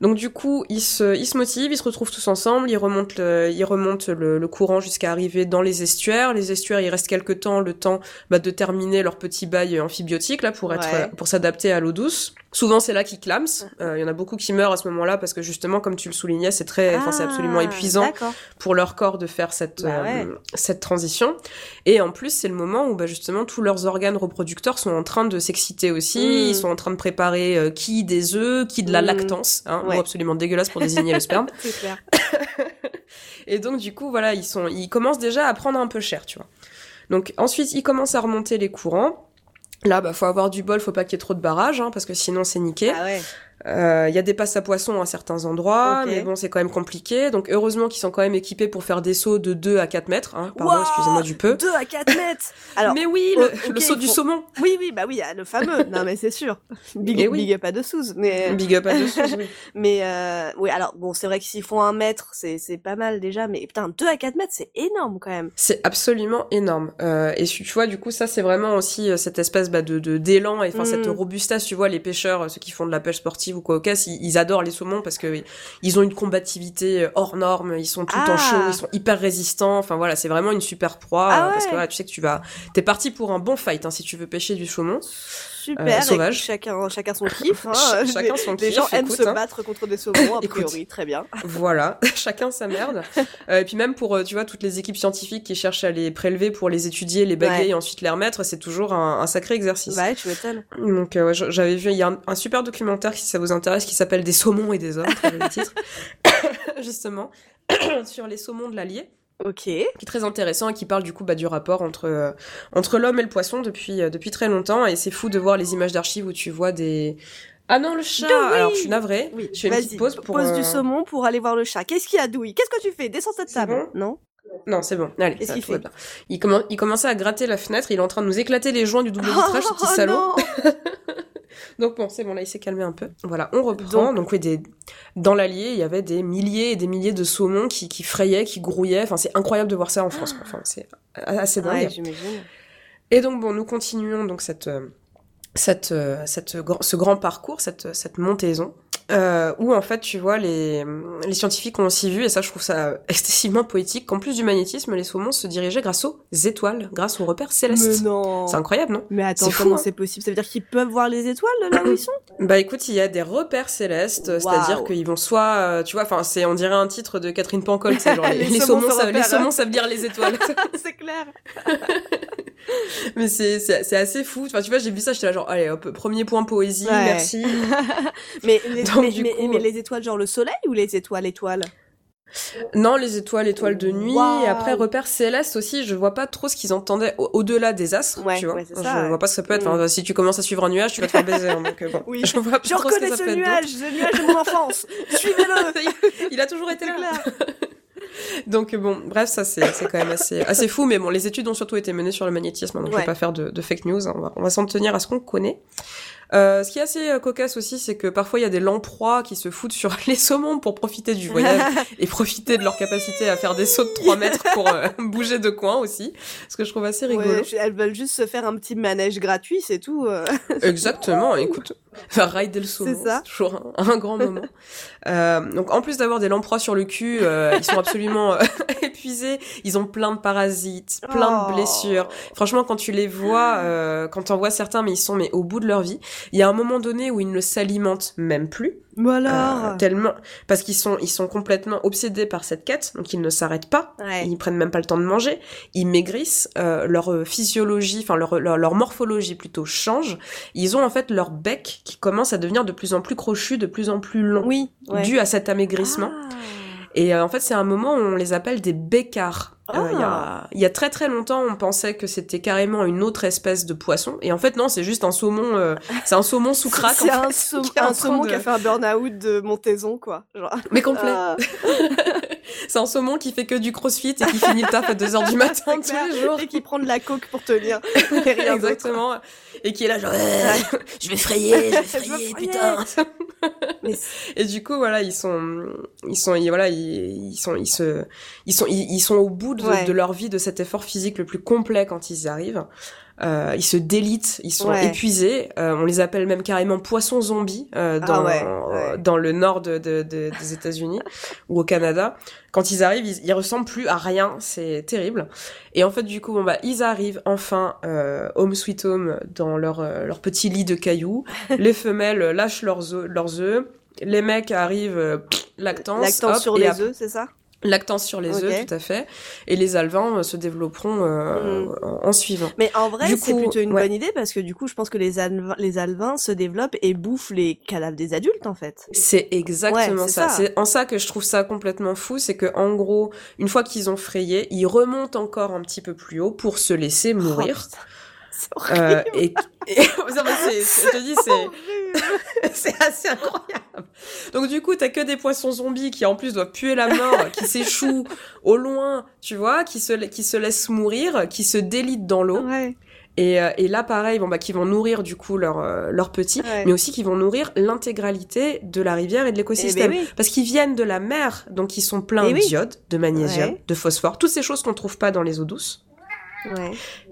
Donc du coup, ils se, ils se motivent, ils se retrouvent tous ensemble, ils remontent le, ils remontent le, le courant jusqu'à arriver dans les estuaires. Les estuaires, il reste quelques temps, le temps bah, de terminer leur petit bail amphibiotique là pour être, Ouais. pour s'adapter à l'eau douce. Souvent c'est là qu'ils clament. Euh, Il y en a beaucoup qui meurent à ce moment-là parce que justement, comme tu le soulignais, c'est très, enfin c'est absolument Ah, épuisant pour leur corps de faire cette Bah euh, cette transition et en plus c'est le moment où bah, justement tous leurs organes reproducteurs sont en train de s'exciter aussi Mm. ils sont en train de préparer euh, qui des œufs qui de la Mm. lactance hein, Ouais. mot absolument dégueulasse pour désigner le sperme clair. et donc du coup voilà ils sont ils commencent déjà à prendre un peu cher tu vois donc ensuite ils commencent à remonter les courants Là, bah, faut avoir du bol, faut pas qu'il y ait trop de barrages, hein, parce que sinon c'est niqué. Ah. Euh, Il y a des passes à poissons à certains endroits, mais bon, c'est quand même compliqué. Donc heureusement qu'ils sont quand même équipés pour faire des sauts de 2 à 4 mètres. Hein. Pardon, Wow excusez-moi du peu. 2 à 4 mètres. Alors, mais oui, le, saut du saumon. oui, oui, bah oui, ah, le fameux. Non, mais c'est sûr. Big, Eh oui. big up à deux sous. Mais, Big up à dessus. oui. mais, euh, oui, alors, bon, c'est vrai que s'ils font un mètre, c'est, pas mal déjà, mais putain, 2 à 4 mètres, c'est énorme quand même. C'est absolument énorme. Euh, et tu vois, du coup, ça, c'est vraiment aussi euh, cette espèce bah, de de- d'élan et enfin Mm. cette robustesse. Tu vois, les pêcheurs, euh, ceux qui font de la pêche sportive ou quoi au casse, ils, ils adorent les saumons parce que ils ont une combativité euh, hors norme. Ils sont tout le Ah. temps chauds, ils sont hyper résistants. Enfin voilà, c'est vraiment une super proie Ah euh, parce que ouais. voilà, tu sais que tu vas, t'es parti pour un bon fight hein, si tu veux pêcher du saumon. Super. Euh, et sauvage. Chacun, chacun son kiff. Hein. Ch- chacun Les- son Les kiff, gens aiment écoute, se hein. battre contre des saumons, a Écoute. priori, très bien. Voilà, chacun sa merde. Euh, et puis même pour, euh, tu vois, toutes les équipes scientifiques qui cherchent à les prélever pour les étudier, les baguer Ouais. et ensuite les remettre, c'est toujours un, un sacré exercice. Ouais, tu m'étonnes. Donc ouais, j'avais vu, il y a un, un super documentaire si ça vous intéresse qui s'appelle Des saumons et des hommes, joli titre, justement, sur les saumons de l'Allier, Ok. qui est très intéressant et qui parle du coup bah, du rapport entre euh, entre l'homme et le poisson depuis euh, depuis très longtemps et c'est fou de voir les images d'archives où tu vois des ah non le chat Douille alors je suis navrée Oui, je fais une petite pause pour pose euh, du saumon pour aller voir le chat. Qu'est-ce qu'il y a, Douille Qu'est-ce que tu fais? Descends cette table. bon? Non? Non, c'est bon. Allez, Qu'est-ce ça, qu'il fait? bien. Il, commen- il commençait à gratter la fenêtre, il est en train de nous éclater les joints du double vitrage, ce petit Oh, salaud. Donc bon, c'est bon, là, il s'est calmé un peu. Voilà, on reprend. Donc- Donc, oui, des... dans l'Allier, il y avait des milliers et des milliers de saumons qui, qui frayaient, qui grouillaient. Enfin, c'est incroyable de voir ça en France. quoi. Enfin, c'est assez dingue. Ouais, j'imagine. Et donc bon, nous continuons donc cette euh, cette euh, cette ce grand parcours, cette cette montaison. Euh, où en fait tu vois les les scientifiques ont aussi vu et ça je trouve ça excessivement poétique qu'en plus du magnétisme les saumons se dirigeaient grâce aux étoiles grâce aux repères célestes non. C'est incroyable non? Mais attends, fou, comment hein. c'est possible? Ça veut dire qu'ils peuvent voir les étoiles là où ils sont? Bah écoute il y a des repères célestes c'est-à-dire qu'ils vont soit euh, tu vois enfin c'est on dirait un titre de Catherine Pancol c'est genre les, saumons les saumons ça veut dire les étoiles. C'est clair mais c'est assez fou enfin tu vois j'ai vu ça j'étais là genre allez hop premier point poésie Ouais. merci mais les, Donc, mais, du mais- coup- mais les étoiles, genre le soleil ou les étoiles étoiles? Non, les étoiles, étoiles de nuit. Et après, repères célestes aussi, je vois pas trop ce qu'ils entendaient au- au-delà des astres, Ouais, tu vois. ouais, je ouais. vois pas ce que ça peut être. Mm. Enfin, si tu commences à suivre un nuage, tu vas te faire baiser. hein, donc, euh, bon. Oui. Je vois pas Je trop ce que reconnais ça ce peut être nuage, ce nuage de mon enfance Suivez-le Il a toujours été là. Donc bon, bref, ça c'est c'est quand même assez assez fou, mais bon, les études ont surtout été menées sur le magnétisme, hein, donc je Ouais. vais pas faire de, de fake news. hein, on va, on va s'en tenir à ce qu'on connaît. Euh, ce qui est assez euh, cocasse aussi, c'est que parfois il y a des lamproies qui se foutent sur les saumons pour profiter du voyage et profiter de leur capacité à faire des sauts de 3 mètres pour euh, bouger de coin aussi, ce que je trouve assez rigolo. Ouais, elles veulent juste se faire un petit manège gratuit, c'est tout. Exactement, écoute, faire rider le saumon, C'est toujours un, un grand moment. Euh, donc en plus d'avoir des lamproies sur le cul, euh, ils sont absolument épuisés, ils ont plein de parasites, plein Oh. de blessures. Franchement, quand tu les vois, euh, quand t'en vois certains, mais ils sont mais au bout de leur vie, il y a un moment donné où ils ne s'alimentent même plus. Mais euh, tellement parce qu'ils sont ils sont complètement obsédés par cette quête donc ils ne s'arrêtent pas Ouais. ils prennent même pas le temps de manger ils maigrissent euh, leur euh, physiologie enfin leur, leur leur morphologie plutôt change ils ont en fait leur bec qui commence à devenir de plus en plus crochu de plus en plus long Oui, ouais. dû à cet amaigrissement Ah. et euh, en fait c'est un moment où on les appelle des bécards Euh, il y, a, il y a très très longtemps on pensait que c'était carrément une autre espèce de poisson et en fait non c'est juste un saumon euh, c'est un saumon sous crack C'est un, qui un saumon de- qui a fait un burn-out de montaison, quoi. Genre. mais complet Ah. c'est un saumon qui fait que du crossfit et qui finit le taf à 2h du matin tous les jours. Et qui prend de la coke pour tenir. Exactement. Et qui est là genre, je vais frayer, je vais frayer, putain. et du coup, voilà, ils sont, ils sont, voilà, ils, ils sont, ils se, ils sont, ils, sont au bout de, de, leur vie de cet effort physique le plus complet quand ils y arrivent. Euh, ils se délitent, ils sont épuisés. Euh, on les appelle même carrément poissons zombies euh, ah dans, dans le nord de, de, de des États-Unis ou au Canada. Quand ils arrivent, ils, ils, ressemblent plus à rien. C'est terrible. Et en fait, du coup, bon, bah, ils arrivent enfin euh, home sweet home dans leur leur petit lit de cailloux. les femelles lâchent leurs œufs, leurs œufs. Les mecs arrivent lactance. Lactance sur les œufs, c'est ça? Lactance sur les œufs, tout à fait. Et les alvins euh, se développeront euh, mm. en, suivant. Mais en vrai, c'est plutôt une bonne idée parce que du coup, je pense que les alvins, les alvins se développent et bouffent les cadavres des adultes, en fait. C'est exactement ça. C'est en ça que je trouve ça complètement fou, c'est que en gros, une fois qu'ils ont frayé, ils remontent encore un petit peu plus haut pour se laisser oh, mourir. Euh, et, et je te dis, c'est, c'est assez incroyable. Donc du coup, t'as que des poissons zombies qui en plus doivent puer la mort, qui s'échouent au loin, tu vois, qui se, qui se laissent mourir, qui se délitent dans l'eau. Ouais. Et, euh, et, là, pareil, bon bah, qui vont nourrir du coup leurs euh, leurs petits, mais aussi qui vont nourrir l'intégralité de la rivière et de l'écosystème, eh ben parce qu'ils viennent de la mer, donc ils sont pleins eh d'iode, de magnésium, de phosphore, toutes ces choses qu'on trouve pas dans les eaux douces. Ouais.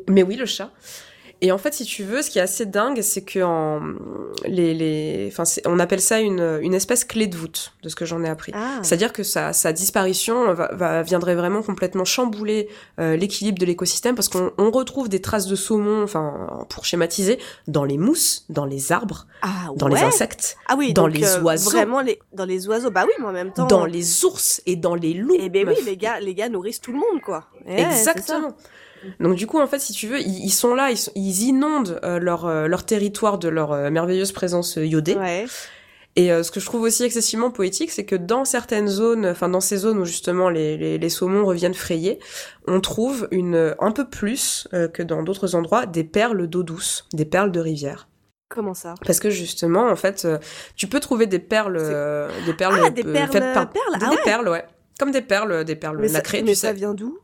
Mais oui, le chat. Et en fait, si tu veux, ce qui est assez dingue, c'est que en, les, les, enfin, on appelle ça une, une espèce clé de voûte, de ce que j'en ai appris. Ah. C'est-à-dire que sa, sa disparition va, va, viendrait vraiment complètement chambouler euh, l'équilibre de l'écosystème, parce qu'on on retrouve des traces de saumon, enfin, pour schématiser, dans les mousses, dans les arbres, ah, dans les insectes, ah oui, dans donc, les euh, oiseaux, vraiment les, dans les oiseaux. Bah oui, mais en même temps, dans les ours et dans les loups. Eh ben oui, les gars, les gars nourrissent tout le monde, quoi. Eh, Exactement. Donc du coup, en fait, si tu veux, ils, ils sont là, ils, sont- ils inondent euh, leur, euh, leur territoire de leur euh, merveilleuse présence iodée. Ouais. Et ce que je trouve aussi excessivement poétique, c'est que dans certaines zones, enfin dans ces zones où justement les, les, les saumons reviennent frayer, on trouve une un peu plus que dans d'autres endroits des perles d'eau douce, des perles de rivière. Comment ça? Parce que justement, en fait, tu peux trouver des perles, des perles, Ah, des perles, faites par- perles, des, ah des ouais. perles, ouais, comme des perles, des perles Mais ça, nacrées, mais tu ça sais. vient d'où?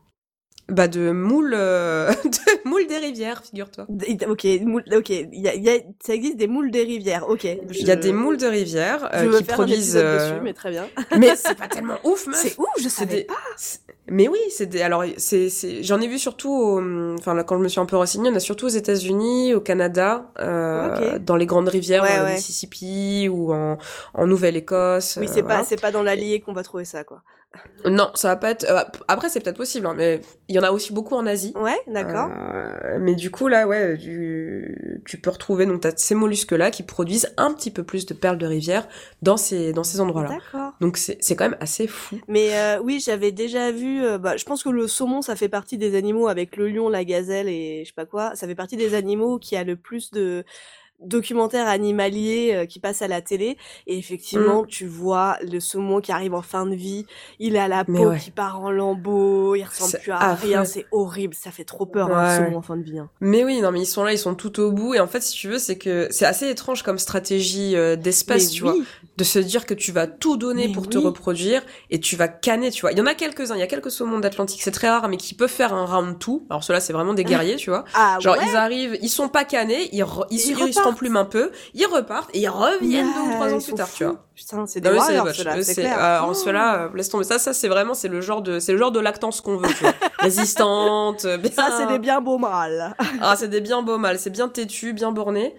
Bah de moules, euh, de moules des rivières, figure-toi. Ok, moule- ok, il y a, il y a, ça existe des moules des rivières. Ok. Il y a des moules de rivières Je euh, qui faire produisent. un euh, dessus, mais très bien. mais c'est pas tellement ouf, meuf. C'est ouf, je savais des- pas. Mais oui, c'est des. Alors, c'est, c'est. J'en ai vu surtout. au- Enfin, là, quand je me suis un peu renseignée, on a surtout aux États-Unis, au Canada, euh, Ok. dans les grandes rivières, Ouais, le ouais. Mississippi ou en, en Nouvelle-Écosse. Oui, euh, c'est voilà. pas, c'est pas dans l'Allier qu'on va trouver ça, quoi. Non, ça va pas être. euh, après, c'est peut-être possible, hein, mais il y en a aussi beaucoup en Asie. Ouais, d'accord. Euh, mais du coup, là, ouais, tu, tu peux retrouver donc t'as ces mollusques-là qui produisent un petit peu plus de perles de rivière dans ces dans ces endroits-là. D'accord. Donc c'est quand même assez fou. Mais euh, oui, j'avais déjà vu. bah, je pense que le saumon, ça fait partie des animaux avec le lion, la gazelle et je sais pas quoi. Ça fait partie des animaux qui a le plus de documentaires animaliers euh, qui passent à la télé et effectivement tu vois le saumon qui arrive en fin de vie il a la peau ouais. qui part en lambeaux il ressemble plus à affreux. rien c'est horrible ça fait trop peur Ouais, un ouais. saumon en fin de vie hein. Mais oui, non, mais ils sont là, ils sont tout au bout. Et en fait, si tu veux, c'est que c'est assez étrange comme stratégie euh, d'espèce, tu oui. vois, de se dire que tu vas tout donner Mais pour te reproduire et tu vas canner, tu vois. Il y en a quelques-uns, il y a quelques saumons d'Atlantique, c'est très rare, mais qui peuvent faire un round two. Alors ceux-là, c'est vraiment des guerriers, tu vois. ah Genre ils arrivent, ils sont pas cannés, ils, ils, Ils. S'emplument un peu, ils repartent et ils reviennent deux ou trois ans plus tard, tu fous. vois. putain c'est des mais c'est- warriors bah, ceux-là je- c'est clair euh, en cela, euh, laisse tomber. Ça, ça, c'est vraiment, c'est le genre de, c'est le genre de lactance qu'on veut, tu vois. Résistante, euh, bien. ça c'est des bien beaux mâles Ah, c'est des bien beaux mâles, c'est bien têtu, bien borné.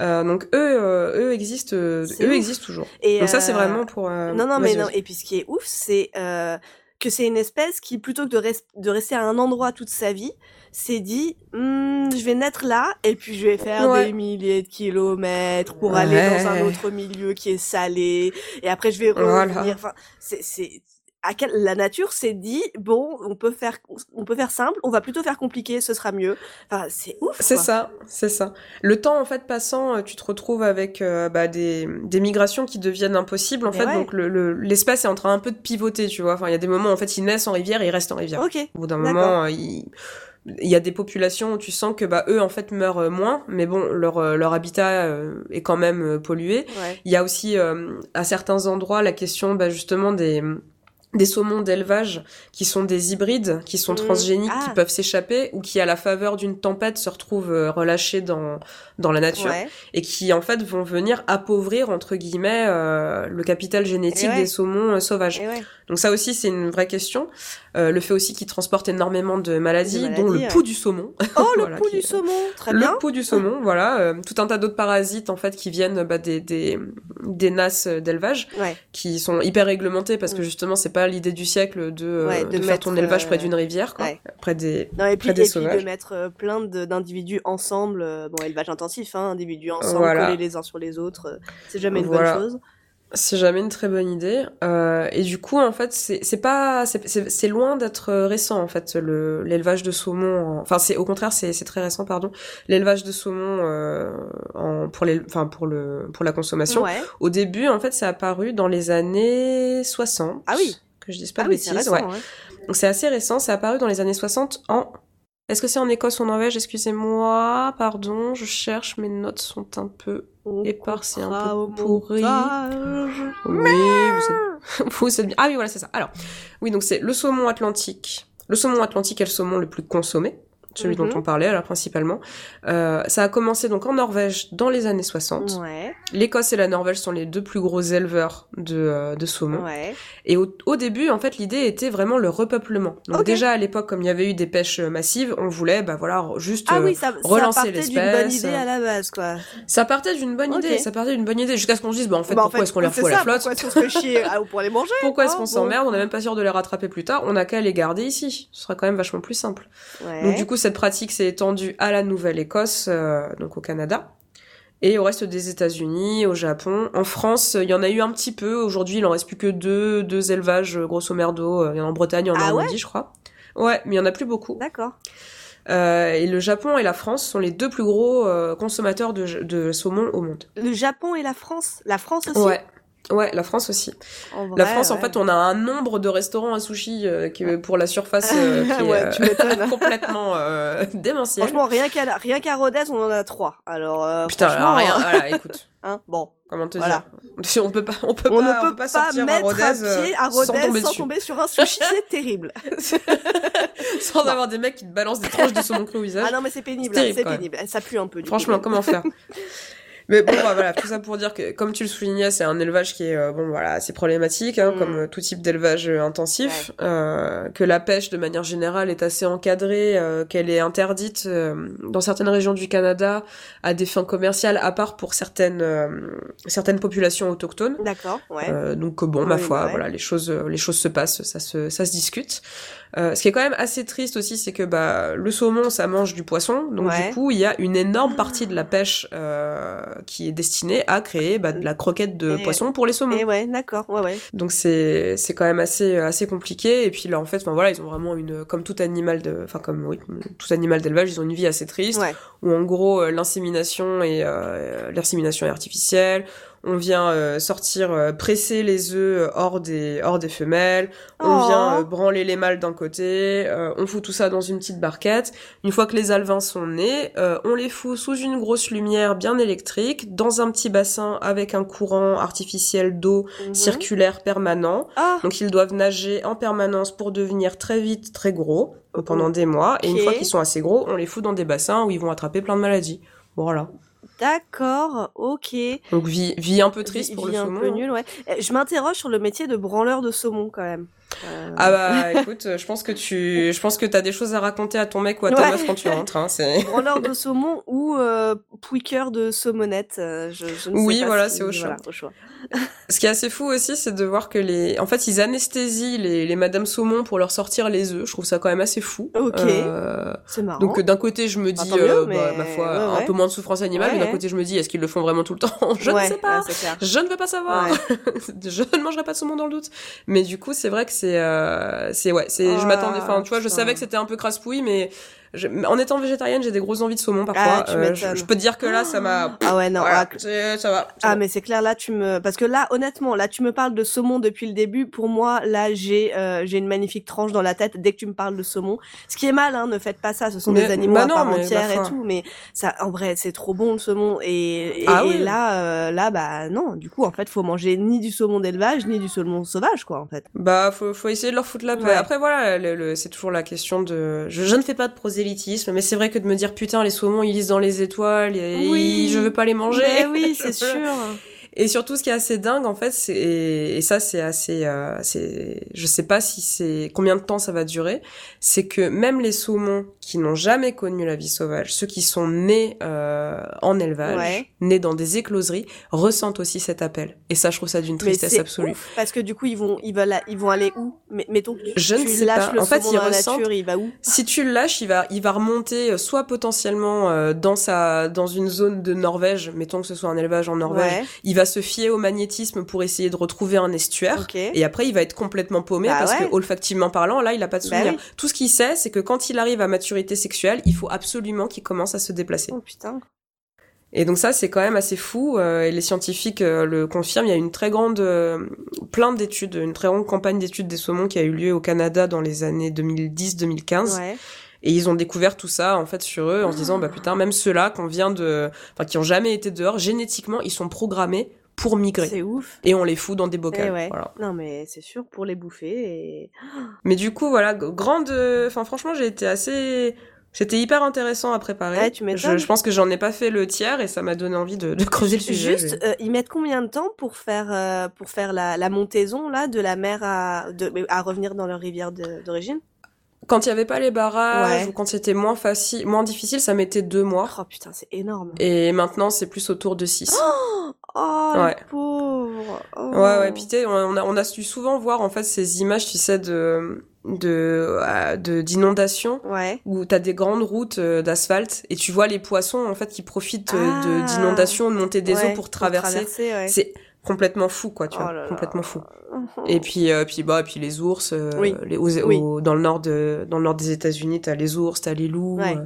Euh, donc eux, euh, eux existent, euh, eux ouf. existent toujours. et Donc ça, c'est euh, vraiment pour. euh, Non, non, mais non. Et puis ce qui est ouf, c'est euh, que c'est une espèce qui, plutôt que de, res- de rester à un endroit toute sa vie, s'est dit, Hmm, je vais naître là, et puis je vais faire Ouais. des milliers de kilomètres pour aller dans un autre milieu qui est salé, et après je vais Voilà. revenir. Enfin, c'est, c'est, à quel, la nature s'est dit, bon, on peut faire, on peut faire simple, on va plutôt faire compliqué, ce sera mieux. Enfin, c'est ouf. C'est ça, c'est ça. Le temps en fait passant, euh, tu te retrouves avec euh, bah, des, des migrations qui deviennent impossibles en Mais fait. ouais. Donc le- le- l'espace est en train un peu de pivoter, tu vois. Enfin, il y a des moments en fait ils naissent en rivière et ils restent en rivière. Ok. Au bout d'un moment, euh, il il y a des populations où tu sens que bah eux en fait meurent euh, moins, mais bon leur euh, leur habitat euh, est quand même pollué. Ouais. Il y a aussi euh, à certains endroits la question bah, justement des des saumons d'élevage qui sont des hybrides, qui sont Mmh. transgéniques, qui Ah. peuvent s'échapper ou qui, à la faveur d'une tempête, se retrouvent euh, relâchés dans dans la nature Ouais. et qui en fait vont venir appauvrir entre guillemets euh, le capital génétique ouais. des saumons euh, sauvages. Ouais. Donc ça aussi c'est une vraie question. Euh, le fait aussi qu'ils transportent énormément de maladies, dont le pouls du saumon. Oh, le Voilà, qui- du saumon, très le bien. pouls du saumon, voilà, euh, tout un tas d'autres parasites en fait qui viennent bah, des, des des nasses d'élevage Ouais. qui sont hyper réglementées parce que Mm. justement c'est pas l'idée du siècle de, euh, Ouais, de, de faire ton élevage près euh, d'une rivière, quoi, ouais. près des Non, et puis, Près des et puis sauvages. de mettre euh, plein d'individus ensemble, bon, élevage intensif, hein, individus ensemble, Voilà. collés les uns sur les autres, c'est jamais une Voilà. bonne chose. C'est jamais une très bonne idée. Euh, et du coup, en fait, c'est pas, c'est- loin d'être récent en fait le l'élevage de saumon. en- Enfin, c'est au contraire, c'est c'est très récent, pardon. L'élevage de saumon euh, en pour les, enfin pour le pour la consommation. Ouais. Au début, en fait, c'est apparu dans les années 60. Ah oui. Que je dise pas Ah de oui, bêtises. récent, ouais. Donc c'est assez récent. C'est apparu dans les années 60 en. Est-ce que c'est en Écosse ou en Norvège? Excusez-moi, pardon, je cherche, mes notes sont un peu On Éparse, c'est un peu au pourri. montage. Oui, vous êtes... vous êtes bien. Ah oui, voilà, c'est ça. Alors, oui, donc c'est le saumon atlantique. Le saumon atlantique est le saumon le plus consommé, celui Mhm. dont on parlait là principalement. Euh, ça a commencé donc en Norvège dans les années 60. Ouais, L'Écosse et la Norvège sont les deux plus gros éleveurs de, euh, de saumon. ouais. Et au, au début, en fait, l'idée était vraiment le repeuplement. Donc déjà à l'époque, comme il y avait eu des pêches euh, massives, on voulait, bah voilà, juste. Ah euh, oui, ça, ça relancer partait d'une bonne l'espèce. idée à la base, quoi. Ça partait d'une bonne idée. Ça partait d'une bonne idée jusqu'à ce qu'on se dise, bah en fait, Bah, en pourquoi est-ce qu'on les c'est refout à la ça, flotte? Pourquoi est-ce qu'on se fait chier ah, pour les manger Pourquoi est-ce qu'on bon. s'emmerde? On n'est même pas sûr de les rattraper plus tard. On n'a qu'à les garder ici. Ce sera quand même vachement plus simple. Ouais. Donc du coup, cette pratique s'est étendue à la Nouvelle-Écosse, euh, donc au Canada, et au reste des États-Unis, au Japon. En France, il y en a eu un petit peu. Aujourd'hui, il en reste plus que deux, deux élevages, euh, grosso merdo. Euh, Il y en a en Bretagne, il y en a Ah en ouais Normandie, je crois. Ouais, mais il y en a plus beaucoup. D'accord. Euh, et le Japon et la France sont les deux plus gros euh, consommateurs de, de saumon au monde. Le Japon et la France La France aussi Ouais. Ouais, la France aussi. En La vrai, France, en fait, on a un nombre de restaurants à sushi euh, qui, pour la surface euh, qui est Ouais, euh, tu m'étonnes. complètement euh, démentiel. Franchement, rien qu'à rien qu'à Rodez, on en a trois. Alors, euh, Putain, franchement, rien, voilà, écoute, Hein, bon, comment te Voilà. dire? On peut pas, on peut on pas, ne peut pas, sortir mettre à Rodez, un pied à euh, Rodez sans tomber sans dessus, tomber sur un sushi, c'est terrible. sans avoir des mecs qui te balancent des tranches de saumon cru au visage. Ah non, mais c'est pénible, C'est pénible. Ça pue un peu. Du Franchement, coup. comment faire? Mais bon, bah, voilà, tout ça pour dire que, comme tu le soulignais, c'est un élevage qui est, euh, bon, voilà, assez problématique, hein, Mm. comme euh, tout type d'élevage euh, intensif, euh, que la pêche, de manière générale, est assez encadrée, euh, qu'elle est interdite euh, dans certaines régions du Canada à des fins commerciales, à part pour certaines, euh, certaines populations autochtones. D'accord, ouais. Euh, donc bon, ma foi, ouais. voilà, les choses, les choses se passent, ça se, ça se discute. Euh, ce qui est quand même assez triste aussi, c'est que bah le saumon, ça mange du poisson, donc Ouais. du coup, il y a une énorme partie de la pêche euh, qui est destinée à créer bah, de la croquette de Et- poisson pour les saumons. Et ouais, d'accord, ouais, ouais. Donc c'est c'est quand même assez assez compliqué. Et puis là, en fait, enfin voilà, ils ont vraiment une comme tout animal de, enfin comme oui, tout animal d'élevage, ils ont une vie assez triste Ouais. où en gros euh, l'insémination et euh, l'insémination est artificielle. On vient euh, sortir, euh, presser les œufs hors des hors des femelles. On Oh. vient euh, branler les mâles d'un côté. euh, on fout tout ça dans une petite barquette. Une fois que les alevins sont nés, euh, on les fout sous une grosse lumière bien électrique, dans un petit bassin avec un courant artificiel d'eau Mhm. circulaire permanent. Ah, Donc ils doivent nager en permanence pour devenir très vite très gros euh, pendant des mois. Et une fois qu'ils sont assez gros, on les fout dans des bassins où ils vont attraper plein de maladies. Voilà. D'accord, ok. Donc vie, vie un peu triste Vie- pour vie le un saumon. peu hein. nul, ouais. Euh, Je m'interroge sur le métier de branleur de saumon quand même. Euh, Ah bah écoute, je pense que tu, je pense que t'as des choses à raconter à ton mec ou à ta Ouais. meuf quand tu rentres. Hein, branleur de saumon ou euh, pouiqueur de saumonette. euh, je, je ne Oui, sais pas voilà, si- c'est au choix. voilà, au choix. Ce qui est assez fou aussi, c'est de voir que les, en fait, ils anesthésient les, les Madame Saumon pour leur sortir les œufs. Je trouve ça quand même assez fou. Ok. Euh, C'est marrant. Donc d'un côté je me Bah, dis mieux, euh, mais- bah, ma foi ouais, un peu moins de souffrance animale mais d'un côté je me dis est-ce qu'ils le font vraiment tout le temps? Je ne sais pas. je ne veux pas savoir. Je ne mangerai pas de saumon dans le doute. Mais du coup c'est vrai que c'est euh, c'est ouais c'est Ah, je m'attendais enfin tu vois je savais que c'était un peu crasse-pouille mais je- en étant végétarienne, j'ai des grosses envies de saumon parfois. Ah, Euh, je, peux te dire que là, ça m'a. Ah ouais, non. Voilà, ah, ça va. Ah va. mais c'est clair là tu me parce que là honnêtement là tu me parles de saumon depuis le début pour moi là j'ai euh, j'ai une magnifique tranche dans la tête dès que tu me parles de saumon ce qui est mal hein ne faites pas ça ce sont Mais- des animaux bah à non, part mais entière et tout mais ça en vrai c'est trop bon le saumon et et, Ah et oui. là euh, là bah non du coup en fait faut manger ni du saumon d'élevage ni du saumon sauvage quoi en fait Bah, faut, faut essayer de leur foutre la paix. Ouais. Après, voilà, le, le- c'est toujours la question de. Je, je ne fais pas de mais c'est vrai que de me dire putain, les saumons ils lisent dans les étoiles, et Oui. je veux pas les manger. Mais oui c'est sûr Et surtout, ce qui est assez dingue, en fait, c'est et, ça, c'est assez, euh, c'est, je sais pas si c'est combien de temps ça va durer, c'est que même les saumons qui n'ont jamais connu la vie sauvage, ceux qui sont nés euh, en élevage, Ouais. nés dans des écloseries, ressentent aussi cet appel. Et ça, je trouve ça d'une tristesse absolue. ouf, parce que du coup ils vont ils veulent ils vont aller où? Mais mettons que tu, Je ne sais lâches pas. le En fait, saumon ils dans la ressentent- nature il va où? Si tu le lâches, il va, il va remonter euh, soit potentiellement euh, dans sa, dans une zone de Norvège, mettons que ce soit un élevage en Norvège, ouais il va se fier au magnétisme pour essayer de retrouver un estuaire. Et après, il va être complètement paumé Bah parce ouais. que olfactivement parlant, là, il a pas de Bah souvenir. oui. Tout ce qu'il sait, c'est que quand il arrive à maturité sexuelle, il faut absolument qu'il commence à se déplacer. oh putain Et donc ça, c'est quand même assez fou. euh, et les scientifiques euh, le confirment. Il y a une très grande, euh, plein d'études, une très grande campagne d'études des saumons qui a eu lieu au Canada dans les années 2010-2015. ouais Et ils ont découvert tout ça en fait sur eux en se disant bah putain même ceux-là qu'on vient de, enfin qui ont jamais été dehors, génétiquement ils sont programmés pour migrer. c'est ouf Et on les fout dans des bocals. Eh ouais. Voilà. Non, mais c'est sûr, pour les bouffer. Et... Mais du coup, voilà, grande. Enfin, franchement, j'ai été assez. C'était hyper intéressant à préparer. Ouais, tu m'étonnes. je, je pense que j'en ai pas fait le tiers et ça m'a donné envie de, de creuser le sujet. Juste, euh, ils mettent combien de temps pour faire, euh, pour faire la, la montaison là, de la mer à, de, à revenir dans leur rivière d'origine? Quand il y avait pas les barrages Ouais. ou quand c'était moins facile, moins difficile, ça mettait deux mois. Oh putain, c'est énorme. Et maintenant, c'est plus autour de six. Oh, Ouais. le pauvre. Oh. Ouais, ouais. Puis tu sais, on a, on a su souvent voir en fait ces images, tu sais, de de euh, de d'inondations Ouais. où t'as des grandes routes euh, d'asphalte et tu vois les poissons en fait qui profitent euh, Ah. de d'inondations, de montée des Ouais, eaux pour traverser. ouais. C'est complètement fou, quoi, tu Oh vois, là là. complètement fou. Et puis, euh, puis bah, puis les ours. euh, Oui. les, aux- Oui. aux- dans le nord de, dans le nord des États-Unis, t'as les ours, t'as les loups. Ouais. euh.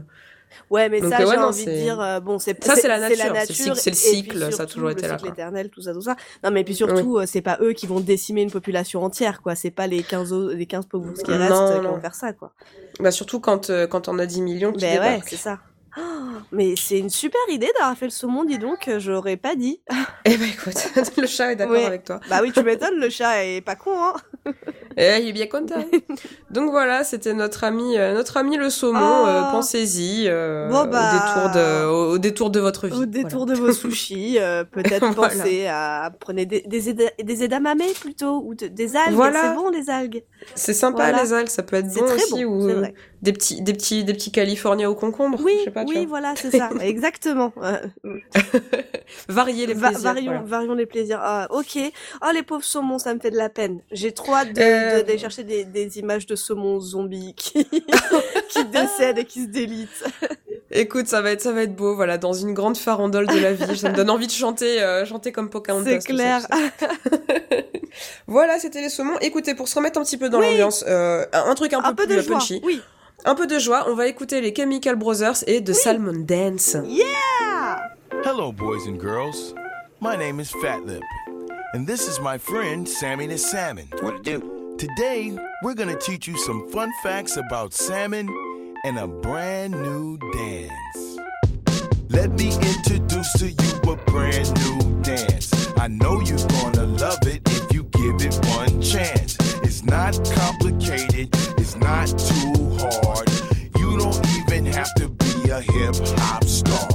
Ouais, mais Donc, ça, ouais, j'ai envie de dire, bon, c'est Ça, c'est la nature, c'est le cycle- ça a toujours été le là, cycle éternel, tout ça, tout ça. Non, mais puis surtout, euh, c'est pas eux qui vont décimer une population entière, quoi. C'est pas les 15, o- les 15 pauvres qui restent qui non. vont faire ça, quoi. Bah, surtout quand, quand on a 10 millions qui Ben ouais, c'est ça. Oh, mais c'est une super idée d'avoir fait le saumon, dis donc, euh, j'aurais pas dit. Eh ben écoute, le chat est d'accord avec toi. Bah oui, tu m'étonnes, le chat est pas con, hein. Eh, il est bien content. Donc voilà, c'était notre ami, euh, notre ami le saumon. Oh. euh, Pensez-y euh, Bon, bah. au détour de, au, au détour de votre vie. Au détour Voilà. de vos sushis, euh, peut-être Voilà. pensez à prenez des, des, edamame plutôt, ou de- des algues, Voilà. c'est bon les algues. C'est sympa Voilà. les algues, ça peut être bon très aussi bon, ou des petits, des petits, des petits Californiens au concombre. Oui, je sais pas, tu oui, voilà, c'est ça, exactement. Varier les Va- plaisirs. varions les plaisirs. Ah, ok. Oh, les pauvres saumons, ça me fait de la peine. J'ai trop hâte de- Euh, de- d'aller chercher des, des images de saumons zombies qui, qui décèdent et qui se délitent. Écoute, ça va être, ça va être beau, voilà, dans une grande farandole de la vie. Ça me donne envie de chanter, euh, chanter comme Pocahontas. C'est tout ça, clair. tout ça. Voilà, c'était les saumons. Écoutez, pour se remettre un petit peu dans Oui. l'ambiance, euh, un truc un, Un peu peu de plus joie. punchy, Oui. un peu de joie. On va écouter les Chemical Brothers et The Salmon Dance. Hello, boys and girls. My name is Fat Lip, and this is my friend Sammy the Salmon. What it do? Today, we're gonna teach you some fun facts about salmon and a brand new dance. Let me introduce to you a brand new dance. I know you're gonna love it if you give it one chance. It's not complicated, it's not too hard. You don't even have to be a hip hop star.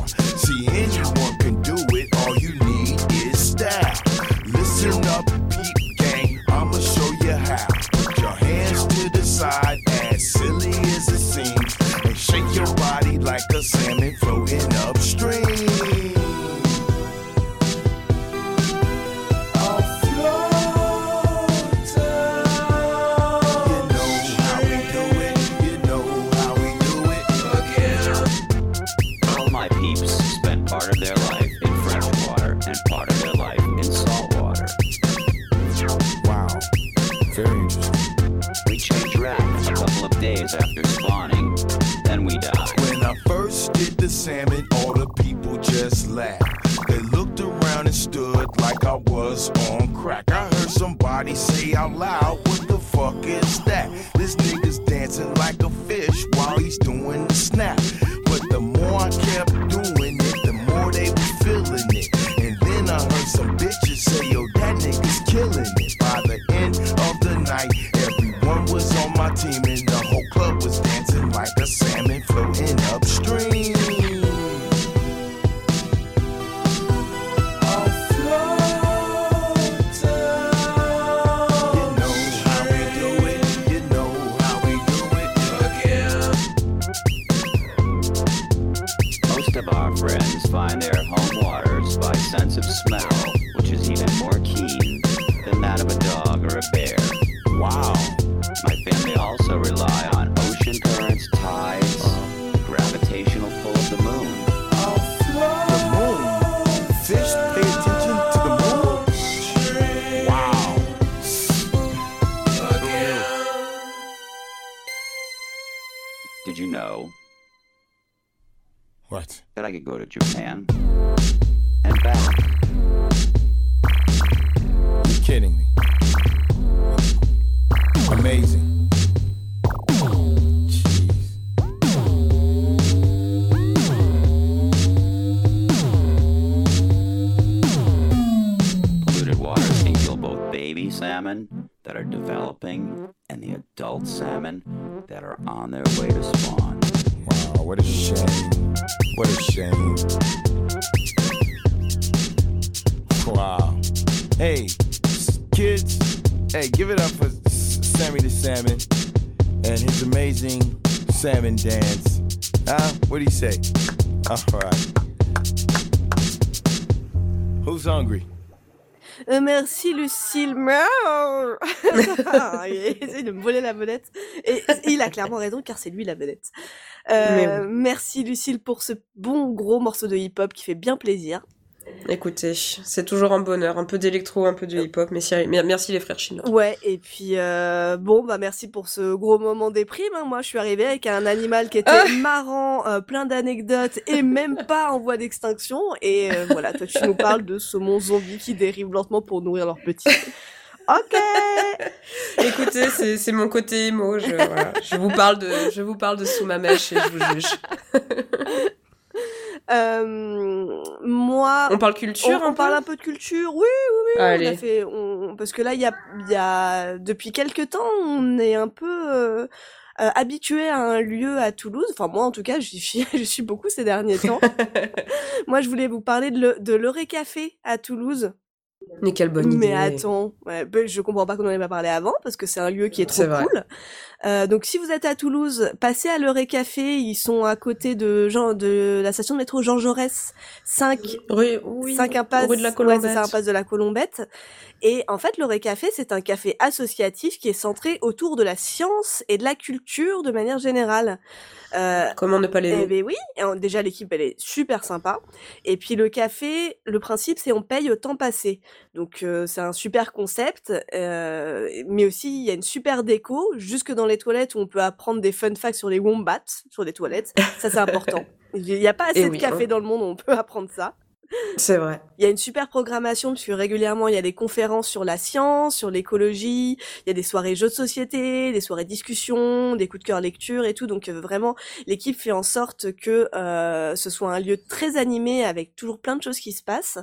I could go to Japan salmon dance. Huh? What do you say? All right. Who's hungry? Euh, merci Lucille. Il essaie de me voler la vedette. Et il a clairement raison car c'est lui la vedette. Euh, oui. Merci Lucille pour ce bon gros morceau de hip-hop qui fait bien plaisir. Écoutez, c'est toujours un bonheur, un peu d'électro, un peu de hip-hop, mais merci les frères chinois. Ouais, et puis euh, bon, bah merci pour ce gros moment déprime. hein. Moi, je suis arrivée avec un animal qui était Ah marrant, euh, plein d'anecdotes et même pas en voie d'extinction. Et euh, voilà, toi, tu nous parles de saumon zombie qui dérive lentement pour nourrir leurs petits. Ok. Écoutez, c'est c'est mon côté émo. Je, voilà, je vous parle de, je vous parle de sous ma mèche et je vous juge. Euh, moi, On parle culture, on parle un peu de culture. Oui, oui, oui. On a Allez. fait, on- parce que là, il y a, il y a, depuis quelques temps, on est un peu euh, euh, habitué à un lieu à Toulouse. Enfin, moi, en tout cas, j'y suis, je suis beaucoup ces derniers temps. moi, je voulais vous parler de, le, de l'Euré Café à Toulouse. Mais quelle bonne idée. Mais attends, ouais, ben, je comprends pas qu'on en ait pas parlé avant parce que c'est un lieu qui est trop cool. Euh, donc si vous êtes à Toulouse, passez à l'Euré Café, ils sont à côté de Jean, de la station de métro Jean Jaurès 5 Rue, oui, 5 impasse, rue de la Colombette. c'est ça, impasse de la Colombette. Et en fait, le Café, c'est un café associatif qui est centré autour de la science et de la culture de manière générale. Euh, Comment ne pas eh l'aimer ben oui, déjà l'équipe elle est super sympa. Et puis le café, le principe c'est on paye au temps passé. Donc euh, c'est un super concept, euh, mais aussi il y a une super déco jusque dans les toilettes où on peut apprendre des fun facts sur les wombats sur les toilettes. Ça c'est important. Il n'y a pas assez de oui, café hein. dans le monde où on peut apprendre ça. C'est vrai. Il y a une super programmation parce que régulièrement il y a des conférences sur la science, sur l'écologie, il y a des soirées jeux de société, des soirées discussions, des coups de cœur lecture et tout. Donc vraiment l'équipe fait en sorte que euh, ce soit un lieu très animé avec toujours plein de choses qui se passent.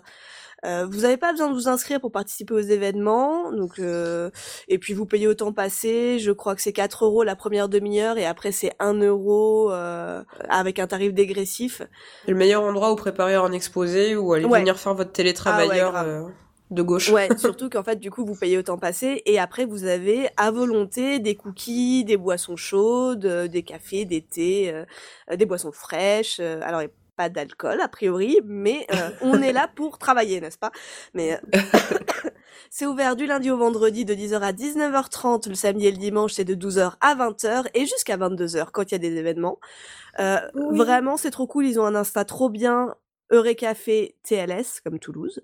Euh, vous n'avez pas besoin de vous inscrire pour participer aux événements, donc euh, et puis vous payez au temps passé. Je crois que c'est 4 euros la première demi-heure et après c'est 1 euro euh, avec un tarif dégressif. C'est le meilleur endroit où préparer un exposé ou aller Ouais. venir faire votre télétravailleur grave. euh, de gauche. Ouais, surtout qu'en fait, du coup, vous payez au temps passé et après, vous avez à volonté des cookies, des boissons chaudes, euh, des cafés, des thés, euh, des boissons fraîches. euh, alors, pas d'alcool, a priori, mais euh, on est là pour travailler, n'est-ce pas? Mais euh, c'est ouvert du lundi au vendredi de 10h à 19h30, le samedi et le dimanche, c'est de 12h à 20h et jusqu'à 22h quand il y a des événements. Euh, Oui. Vraiment, c'est trop cool, ils ont un Insta trop bien. Café TLS, comme Toulouse.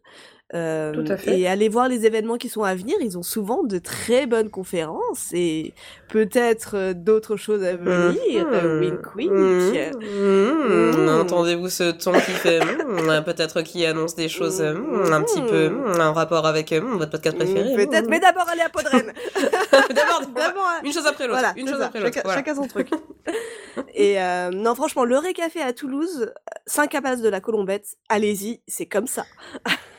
Euh, Tout à fait. Et allez voir les événements qui sont à venir. Ils ont souvent de très bonnes conférences et peut-être euh, d'autres choses à venir. Euh, wink wink. Mmh. Mmh. Mmh. Entendez-vous ce ton qui fait mmh, peut-être qui annonce des choses mmh, un petit peu mmh, en rapport avec mmh, votre podcast préféré. Mmh, Peut-être, mais d'abord aller à Podren. d'abord, D'abord, à- une chose après l'autre. Voilà, une chose ça. après l'autre. Chacun, voilà. chacun son truc. Et euh, non, franchement, le Ré Café à Toulouse, 5 impasse de la Colombette, allez-y, c'est comme ça.